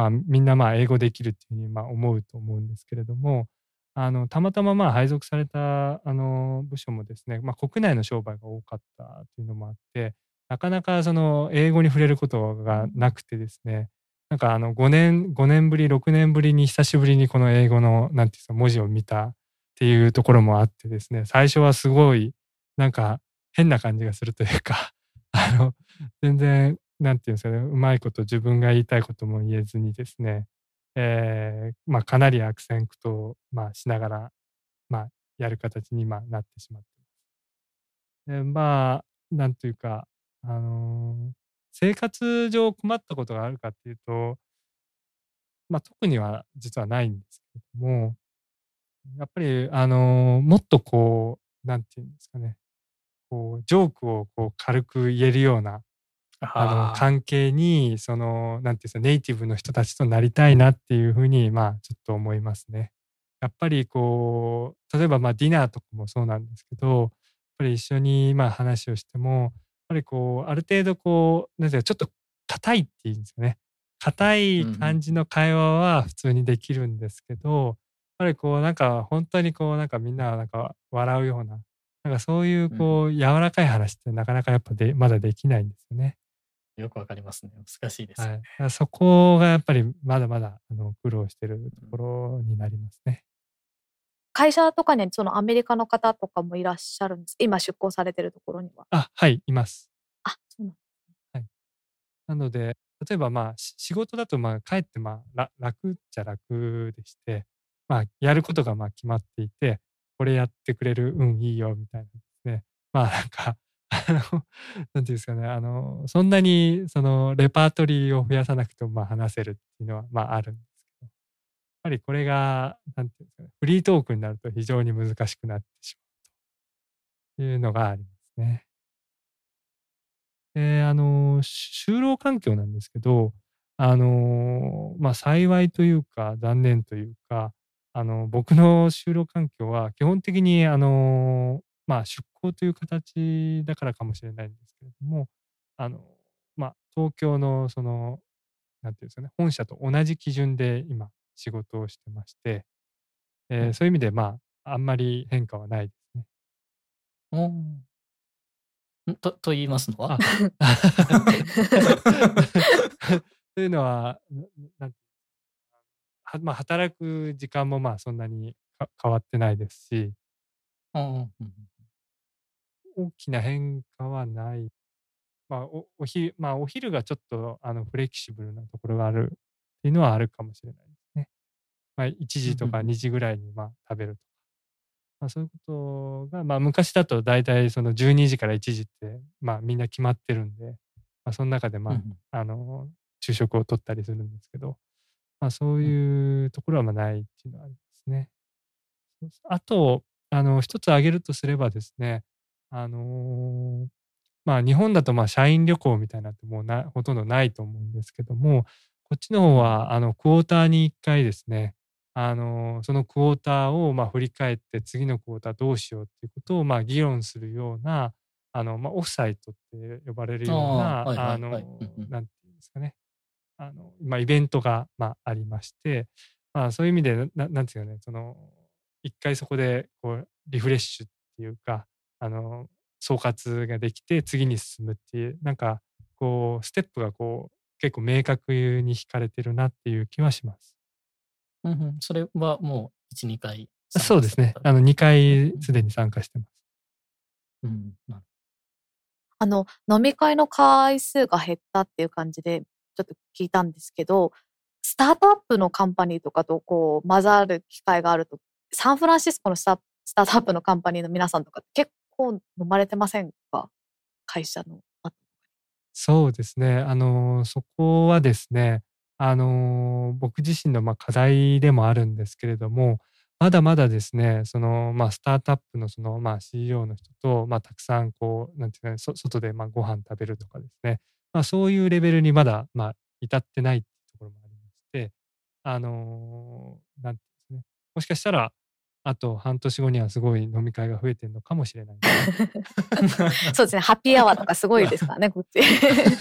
まあ、みんなまあ英語できるっていうふうにまあ思うと思うんですけれども、あの、たまたままあ配属された、あの、部署もですね、まあ、国内の商売が多かったというのもあって、なかなかその英語に触れることがなくてですね、なんかあの5年、5年ぶり、6年ぶりに久しぶりにこの英語の、なんていうか文字を見たっていうところもあってですね、最初はすごい、なんか変な感じがするというか、あの、全然、なんていうんですかね、うまいこと自分が言いたいことも言えずにですね、えー、まあかなり悪戦苦闘、まあしながら、まあやる形に今なってしまってます。でまあ、なんというか、あのー、生活上困ったことがあるかっていうと、まあ特には実はないんですけども、やっぱり、あの、もっとこう、なんていうんですかね、こう、ジョークをこう軽く言えるような、あの、関係に、その、なんていうんですか、ネイティブの人たちとなりたいなっていうふうに、まあ、ちょっと思いますね。やっぱりこう、例えばまあディナーとかもそうなんですけど、やっぱり一緒にまあ話をしても、やっぱりこう、ある程度こう、なんていうか、ちょっと硬いっていうんですかね。硬い感じの会話は普通にできるんですけど、ぱりこうなんか本当にこうなんかみんななんか笑うような、なんかそういうこう柔らかい話ってなかなかやっぱでまだできないんですよね。よくわかりますね。難しいですね。はい、そこがやっぱりまだまだあの苦労してるところになりますね。会社とかにそのアメリカの方とかもいらっしゃるんです今出向されてるところには。あ、はい、います。あ、そうなんですね。はい。なので、例えばまあ仕事だとまあかえってまあ楽っちゃ楽でして、まあ、やることがまあ決まっていて、これやってくれる、うん、いいよ、みたいなですね。まあ、なんか、なんていうんですかね、あの、そんなに、その、レパートリーを増やさなくても、まあ、話せるっていうのは、まあ、あるんですけど、やっぱりこれが、なんていうんですかね、フリートークになると非常に難しくなってしまうというのがありますね。で、あの、就労環境なんですけど、あの、まあ、幸いというか、残念というか、あの、僕の就労環境は基本的に、あの、まあ、出向という形だからかもしれないんですけれども、あの、まあ、東京のその、なんていうんですかね、本社と同じ基準で今仕事をしてまして、えー、そういう意味で、まあ、あんまり変化はないですね。おと、と言いますのは？というのは、なんはまあ、働く時間もまあそんなにか変わってないですし、うん大きな変化はない。まあ、おお昼、まあ、お昼がちょっとあのフレキシブルなところがあるっていうのはあるかもしれないですね。まあ、1時とかうんうんうん2時ぐらいにまあ食べるとか。まあ、そういうことが、まあ、昔だと大体その12時から1時って、まあ、みんな決まってるんで、まあ、その中でまあ、あの昼食をとったりするんですけど、まあ、そういうところはまあないっていうのはありますね。あと、あの、一つ挙げるとすればですね、あのーまあ日本だとまあ社員旅行みたいなのってもうなほとんどないと思うんですけども、こっちの方はあのクォーターに1回ですね、あのーそのクォーターをまあ振り返って次のクォーターどうしようっていうことをまあ議論するような、あの、まあオフサイトって呼ばれるような、あのなんていうんですかね、あの、まあイベントがまあありまして、まあそういう意味でな、なんていうかね、その、一回そこでこうリフレッシュっていうか、あの、総括ができて次に進むっていう、なんかこう、ステップがこう、結構明確に引かれてるなっていう気はします。うんうんそれはもう1、2回。そうですね。あの、2回すでに参加してます。うんなるあの、飲み会の回数が減ったっていう感じで、ちょっと聞いたんですけど、スタートアップのカンパニーとかとこう混ざる機会があると、サンフランシスコのスタスタートアップのカンパニーの皆さんとか結構飲まれてませんか？会社の。そうですね。あの、そこはですね、あの、僕自身のまあ課題でもあるんですけれども、まだまだですね、その、まあ、スタートアップのその、まあ、CEO の人と、まあ、たくさん、こう、なんていうかね、そ外で、まあ、ご飯食べるとかですね、まあ、そういうレベルにまだ、まあ、至ってないっていうところもありまして、あのなんていうんですね、もしかしたら、あと半年後にはすごい飲み会が増えてるのかもしれないね。そうですね。ハッピーアワーとかすごいですからね、こっち。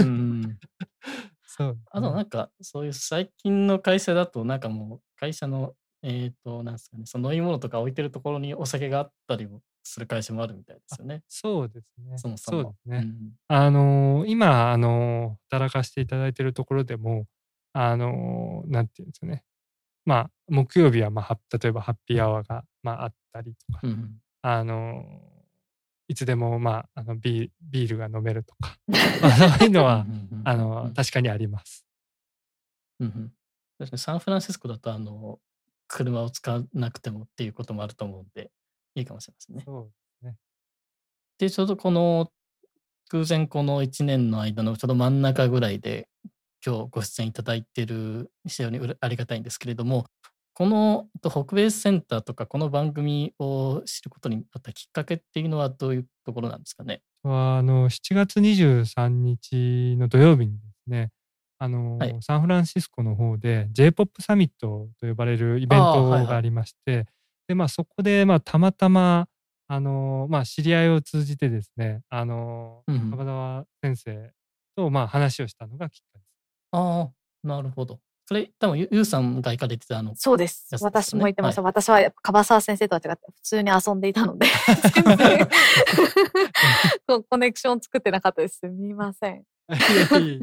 うん そうね、あとなんか、そういう最近の会社だと、なんかもう会社の、えっ、と、なんですかね、その飲み物とか置いてるところにお酒があったりもする会社もあるみたいですよね。そうですね。そもそも。そうですね。うんあのー今、あのー働かせていただいているところでも、あのーなんていうんですかね。まあ、木曜日は、まあ、は例えばハッピーアワーが、まあ、あったりとか、うんあのーいつでも、まあ、あのビービールが飲めるとか、まあ、そういうのは、うんあうんの確かにあります。うんうん。確かにサンフランシスコだと、あの、車を使わなくてもっていうこともあると思うんで、いいかもしれませんね。そうで、ちょうどこの、偶然この1年の間のちょうど真ん中ぐらいで、今日ご出演いただいている非常にありがたいんですけれども、このえっと北米センターとかこの番組を知ることになったきっかけっていうのはどういうところなんですかね？はあの7月23日の土曜日にですねあの、はいサンフランシスコの方で J-POP サミットと呼ばれるイベントがありまして、でまあ、そこで、まあ、たまたまあの、まあ、知り合いを通じてですねあのうん先生と、まあ、話をしたのがきっかけです。ああ、なるほど。それ、多分ゆゆうさんが行かれてたあの、そうですやつ。ですよね私も言ってました。私は樺沢先生とは違って普通に遊んでいたので、全然 こコネクション作ってなかったです。すみません。いやいやいやい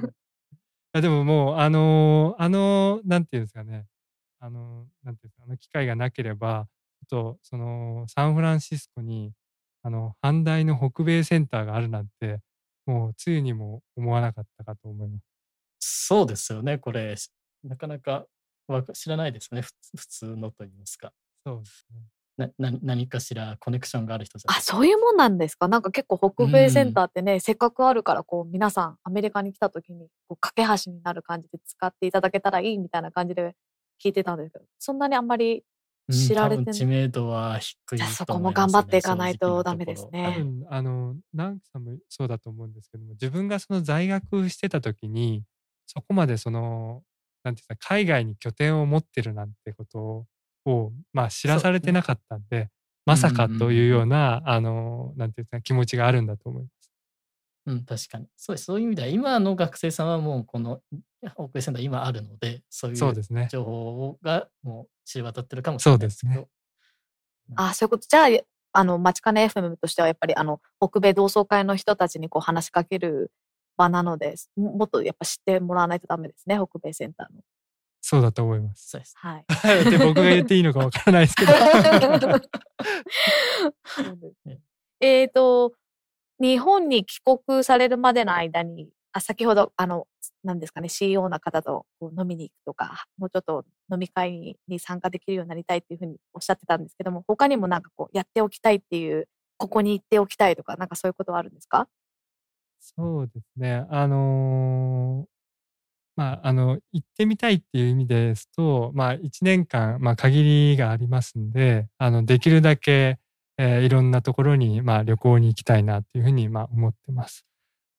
やでももうあのあのなんていうんですかねあのなんていうんですかあの機会がなければちょっとそのサンフランシスコにあの阪大の北米センターがあるなんてもうつゆにも思わなかったかと思います。そうですよね、これ、しなかなかわか知らないですね、普通のと言いますか。そうですね。な何何かしらコネクションがある人じゃないあ、そういうもんなんですか？なんか結構北米センターってね、せっかくあるからこう皆さんアメリカに来た時にこう架け橋になる感じで使っていただけたらいいみたいな感じで聞いてたんですけど、そんなにあんまりうん知られて多分知名度は低いじゃあそこも頑張っていかないとダメですね。多分あの直樹さんもそうだと思うんですけども自分がその在学してた時にそこまでそのなんていうか海外に拠点を持ってるなんてことをまあ知らされてなかったんでまさかというようなあのなんていうか気持ちがあるんだと思います。うん、確かに。そうです。そういう意味では、今の学生さんはもうこの北米センター今あるので、そういうそうですね。情報がもう知り渡ってるかもしれないですけど。そうですあ、そういうこと。じゃあ、あの、町金 FM としてはやっぱりあの、北米同窓会の人たちにこう話しかける場なので、ももっとやっぱ知ってもらわないとダメですね、北米センターの。そうだと思います。そうです。はい。で僕が言っていいのかわからないですけど。えっと、日本に帰国されるまでの間に、あ先ほど、あの、なんですかね、CEO の方とこう飲みに行くとか、もうちょっと飲み会に参加できるようになりたいっていうふうにおっしゃってたんですけども、他にもなんかこう、やっておきたいっていう、ここに行っておきたいとか、なんかそういうことはあるんですか？そうですね。あのーまあ、あの、行ってみたいっていう意味ですと、まあ、一年間、まあ、限りがありますんで、あの、できるだけ、えーいろんなところに、まあ、旅行に行きたいなっていうふうに、まあ、思ってます。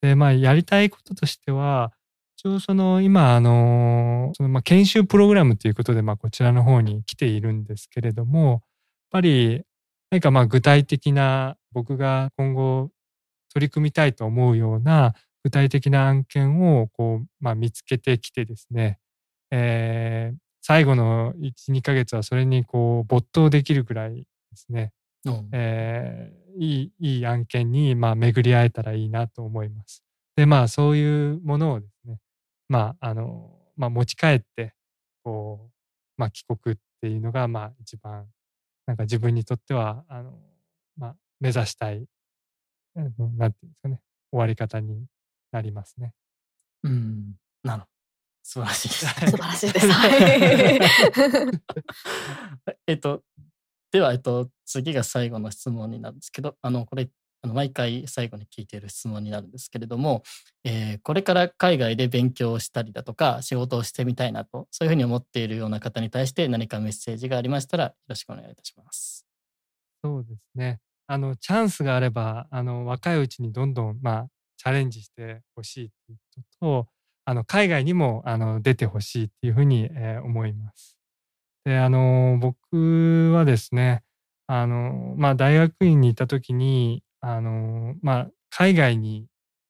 で、まあ、やりたいこととしては、一応、その、今、あのーその、まあ、研修プログラムということで、まあ、こちらの方に来ているんですけれども、やっぱり、何か、まあ、具体的な、僕が今後、取り組みたいと思うような具体的な案件をこう、まあ、見つけてきてですね、えー最後の1、2ヶ月はそれにこう没頭できるぐらいですね、うん。えーいい、いい案件にまあ巡り合えたらいいなと思います。で、まあそういうものをですね、まああの、まあ持ち帰って、こう、まあ帰国っていうのがまあ一番、なんか自分にとっては、あの、まあ目指したいあのなんていうんですかね、終わり方になりますね。うん。なるほど。素晴らしいです。素晴らしいです。はい。えっと、では、えっと、次が最後の質問になるんですけど、あの、これ、あの毎回最後に聞いている質問になるんですけれども、えーこれから海外で勉強をしたりだとか、仕事をしてみたいなと、そういうふうに思っているような方に対して何かメッセージがありましたら、よろしくお願いいたします。そうですね。あの、チャンスがあれば、あの、若いうちにどんどん、まあ、チャレンジしてほしいっていうことと、あの、海外にも、あの、出てほしいっていうふうに、えー思います。で、あの、僕はですね、あの、まあ、大学院に行った時に、あの、まあ、海外に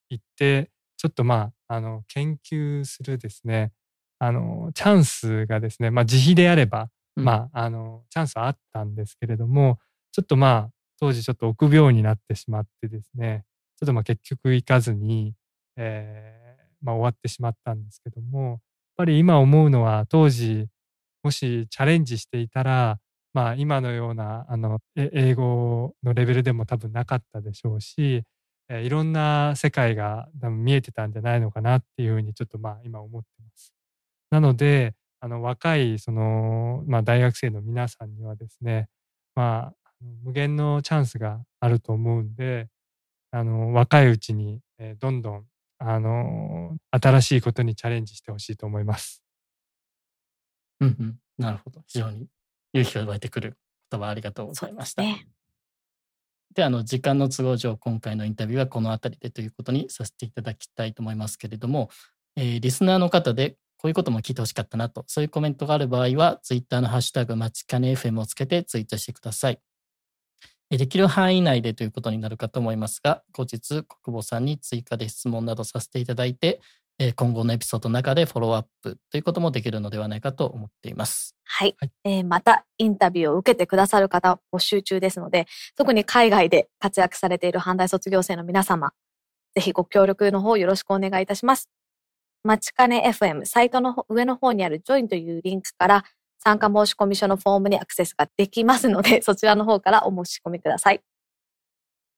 行って、ちょっとまあ、あの、研究するですね、あの、チャンスがですね、まあ、自費であれば、うんまあ、あの、チャンスはあったんですけれども、ちょっとまあ、当時ちょっと臆病になってしまってですね、ちょっとまあ結局行かずに、えーまあ終わってしまったんですけども、やっぱり今思うのは当時、もしチャレンジしていたら、まあ今のような、あの、英語のレベルでも多分なかったでしょうし、えーいろんな世界が多分見えてたんじゃないのかなっていうふうにちょっとまあ今思ってます。なので、あの若いその、まあ、大学生の皆さんにはですね、まあ、無限のチャンスがあると思うんで、あの若いうちに、えーどんどんあの新しいことにチャレンジしてほしいと思います。うんうん。なるほど。非常に勇気が湧いてくる言葉ありがとうございました。ね。で、あの、時間の都合上、今回のインタビューはこの辺りでということにさせていただきたいと思いますけれども、えーリスナーの方でこういうことも聞いてほしかったなと、そういうコメントがある場合は、ツイッターのハッシュタグ、まちかね FM をつけてツイートしてください。えーできる範囲内でということになるかと思いますが、後日、国母さんに追加で質問などさせていただいて、えー今後のエピソードの中でフォローアップということもできるのではないかと思っています。はい、はいえーまたインタビューを受けてくださる方募集中ですので、特に海外で活躍されている阪大卒業生の皆様、ぜひご協力の方よろしくお願いいたします。まちかね FM サイトの方上の方にある Join というリンクから参加申し込み書のフォームにアクセスができますので、そちらの方からお申し込みください。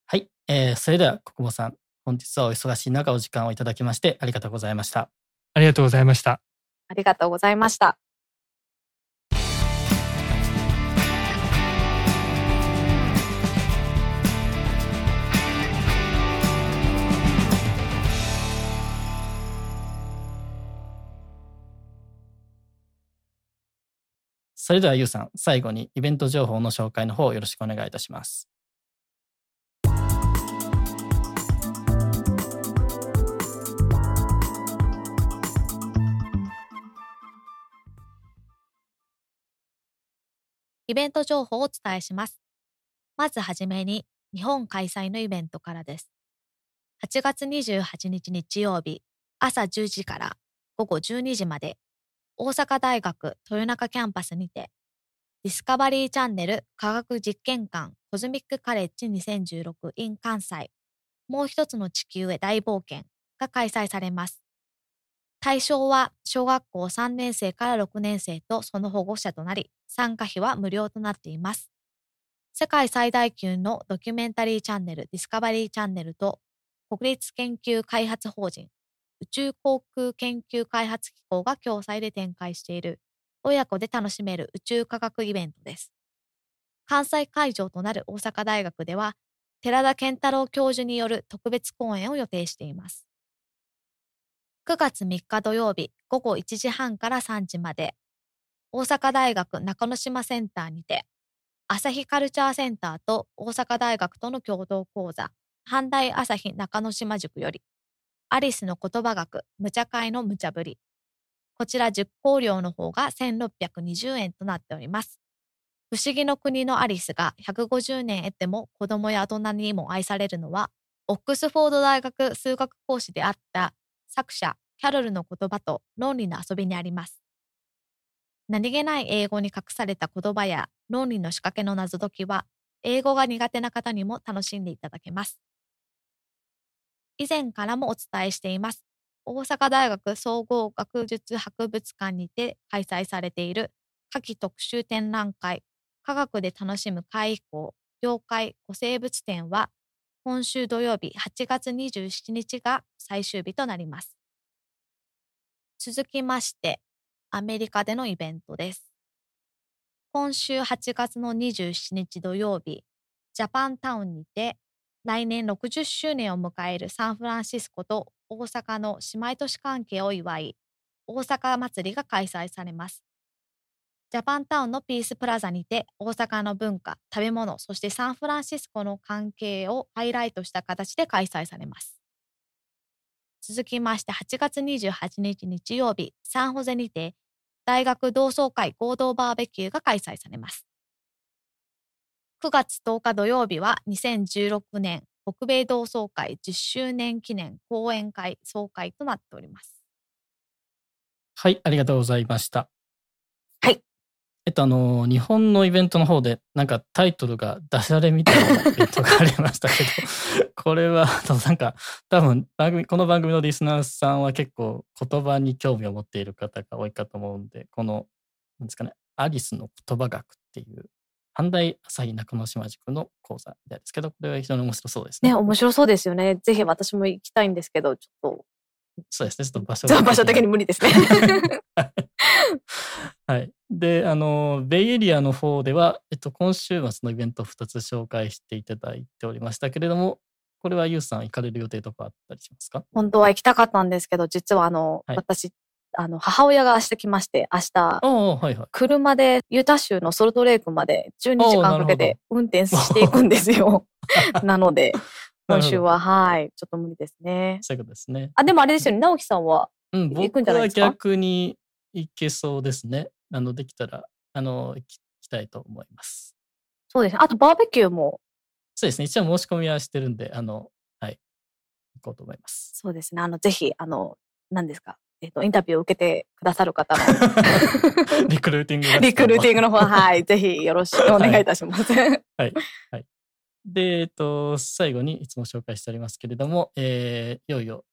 はい、えーそれでは国母さん、本日はお忙しい中お時間をいただきましてありがとうございました。ありがとうございました。ありがとうございました。それではゆうさん、最後にイベント情報の紹介の方よろしくお願いいたします。イベント情報をお伝えします。まずはじめに、日本開催のイベントからです。8月28日日曜日、朝10時から午後12時まで、大阪大学豊中キャンパスにて、ディスカバリーチャンネル科学実験館コズミックカレッジ2016 in 関西、もう一つの地球へ大冒険が開催されます。対象は小学校3年生から6年生とその保護者となり、参加費は無料となっています。世界最大級のドキュメンタリーチャンネルディスカバリーチャンネルと国立研究開発法人宇宙航空研究開発機構が共催で展開している親子で楽しめる宇宙科学イベントです。関西会場となる大阪大学では寺田健太郎教授による特別講演を予定しています。9月3日土曜日午後1時半から3時まで、大阪大学中之島センターにて、朝日カルチャーセンターと大阪大学との共同講座、阪大朝日中之島塾より、アリスの言葉学、無茶会の無茶ぶり。こちら塾講料の方が1620円となっております。不思議の国のアリスが150年得ても子供や大人にも愛されるのは、オックスフォード大学数学講師であった作者キャロルの言葉と論理の遊びにあります。何気ない英語に隠された言葉や論理の仕掛けの謎解きは、英語が苦手な方にも楽しんでいただけます。以前からもお伝えしています。大阪大学総合学術博物館にて開催されている夏季特集展覧会科学で楽しむ会以降、妖怪古生物展は、今週土曜日8月27日が最終日となります。続きまして、アメリカでのイベントです。今週8月の27日土曜日、ジャパンタウンにて、来年60周年を迎えるサンフランシスコと大阪の姉妹都市関係を祝い、大阪祭りが開催されます。ジャパンタウンのピースプラザにて大阪の文化、食べ物、そしてサンフランシスコの関係をハイライトした形で開催されます。続きまして8月28日日曜日、サンホゼにて大学同窓会合同バーベキューが開催されます。9月10日土曜日は2016年北米同窓会10周年記念講演会総会となっております。はい、ありがとうございました。えっと、あの、日本のイベントの方で、なんかタイトルがダジャレみたいなイベントがありましたけど、これは、なんか、多分、番組、この番組のリスナーさんは結構言葉に興味を持っている方が多いかと思うんで、この、なんですかね、アリスの言葉学っていう、阪大朝日中之島塾の講座みたいですけど、これは非常に面白そうですね。ね、面白そうですよね。ぜひ私も行きたいんですけど、ちょっと。そうですね、ちょっと場所場所的に無理ですね。はい。で、あの、ベイエリアの方では、えっと、今週末のイベントを2つ紹介していただいておりましたけれども、これはユウさん行かれる予定とかあったりしますか？本当は行きたかったんですけど、実はあの、はい、私、あの、母親が明日来まして、明日、はいはい、車でユタ州のソルトレイクまで12時間かけて運転していくんですよ。なので、今週は、はい、ちょっと無理ですね。そういうことですね。あ、でもあれですよね、直樹さんは、行くんじゃないですか、僕は逆に行けそうですね。あの、できたら、あの、行きたいと思います。そうですね。あと、バーベキューも。そうですね。一応申し込みはしてるんで、あの、はい、行こうと思います。そうですね。あの、ぜひ、あの、何ですか？えっ、と、インタビューを受けてくださる方の リクルーティングリクルーティングの方、はい、ぜひよろしくお願いいたします。はい、はい。はい。で、えっと、最後にいつも紹介しておりますけれども、えー、いよいよ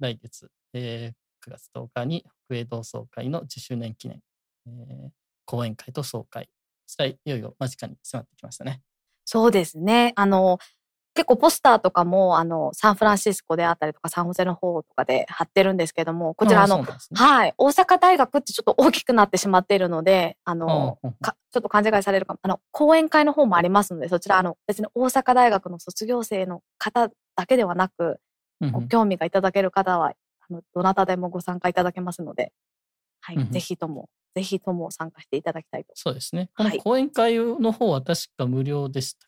来月、えー、9月10日に北営同窓会の10周年記念えー、講演会と総会。それいよいよ間近に迫ってきましたね。そうですね。あの、結構ポスターとかも、あの、サンフランシスコであったりとか、サンホセの方とかで貼ってるんですけども、こちらあの、ね、はい、大阪大学ってちょっと大きくなってしまっているので、あの、ちょっと勘違いされるかも、あの、講演会の方もありますので、そちら、あの、別に大阪大学の卒業生の方だけではなく、ご興味がいただける方は、あの、どなたでもご参加いただけますので、はい、ぜひともぜひとも参加していただきたいと。そうですね。この講演会の方は確か無料でした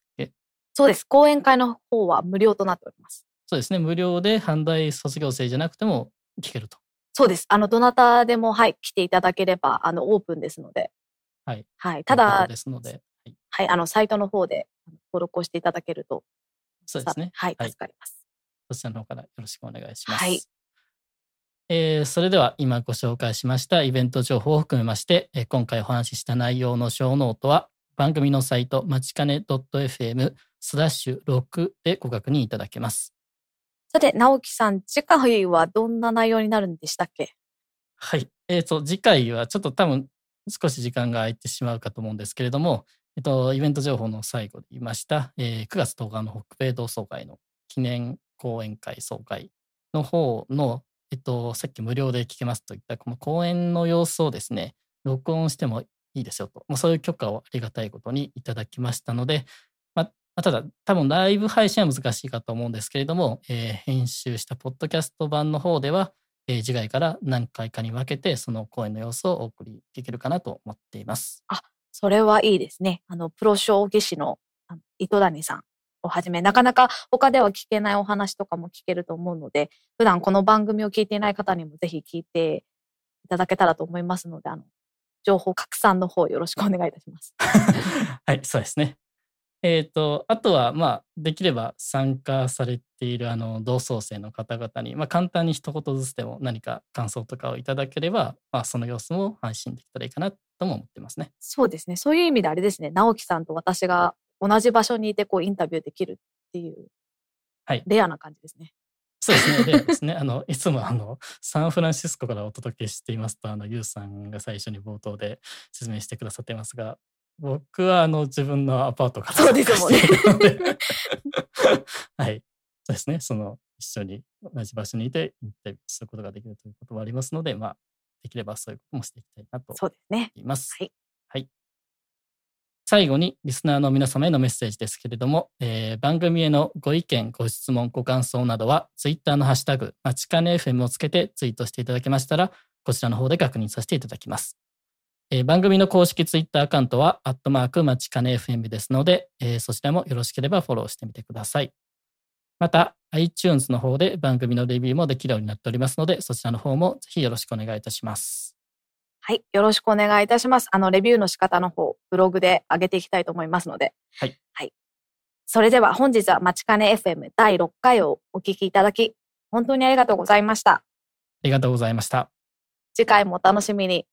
そうです。講演会の方は無料となっております。そうですね。無料で阪大卒業生じゃなくても聞けると。そうです。あの、どなたでも、はい、来ていただければ、あの、オープンですので。はい。はい。ただ、ですので、はい、はい、あの、サイトの方で登録をしていただけると。そうですね。はい、助かります。そちらの方からよろしくお願いします。はい。えー、それでは今ご紹介しましたイベント情報を含めまして、えー、今回お話しした内容のショーノートは番組のサイトまちかね .fm スラッシュ6でご確認いただけます。さて、直樹さん、次回はどんな内容になるんでしたっけ？はい。えっ、と、次回はちょっと多分少し時間が空いてしまうかと思うんですけれども、えっと、イベント情報の最後で言いました、えー9月10日の北米同窓会の記念講演会総会の方の、えっと、さっき無料で聞けますといったこの講演の様子をですね、録音してもいいですよと、もうそういう許可をありがたいことにいただきましたので、ままあ、ただ多分ライブ配信は難しいかと思うんですけれども、えー編集したポッドキャスト版の方では、えー次回から何回かに分けてその講演の様子をお送りできるかなと思っています。それはいいですね。あの、プロ将棋士の糸谷さんをはじめ、なかなか他では聞けないお話とかも聞けると思うので、普段この番組を聞いていない方にもぜひ聞いていただけたらと思いますので、あの、情報拡散の方よろしくお願いいたします。はい、そうですね。えっ、と、あとは、まあ、できれば参加されているあの同窓生の方々に、まあ、簡単に一言ずつでも何か感想とかをいただければ、まあ、その様子も配信できたらいいかなとも思ってますね。そうですね。そういう意味であれですね。直樹さんと私が同じ場所にいてこうインタビューできるっていう、はいレアな感じですね。そうですね。でですね、あの、いつもあの、サンフランシスコからお届けしていますと、あの、ユウさんが最初に冒頭で説明してくださっていますが、僕はあの、自分のアパートからそうですもんね はい。そうですね。その、一緒に同じ場所にいてインタビューすることができるということはありますので、まあ、できればそういうこともしていきたいなとそうですね。います。はい。はい。最後にリスナーの皆様へのメッセージですけれども、えー番組へのご意見、ご質問、ご感想などは、ツイッターのハッシュタグ、まちかね FM をつけてツイートしていただけましたら、こちらの方で確認させていただきます。えー番組の公式ツイッターアカウントは、アットマークまちかね FM ですので、えーそちらもよろしければフォローしてみてください。また、iTunes の方で番組のレビューもできるようになっておりますので、そちらの方もぜひよろしくお願いいたします。はい。よろしくお願いいたします。あの、レビューの仕方の方、ブログで上げていきたいと思いますので。はい。はい。それでは本日はまちかね FM 第6回をお聞きいただき、本当にありがとうございました。ありがとうございました。次回もお楽しみに。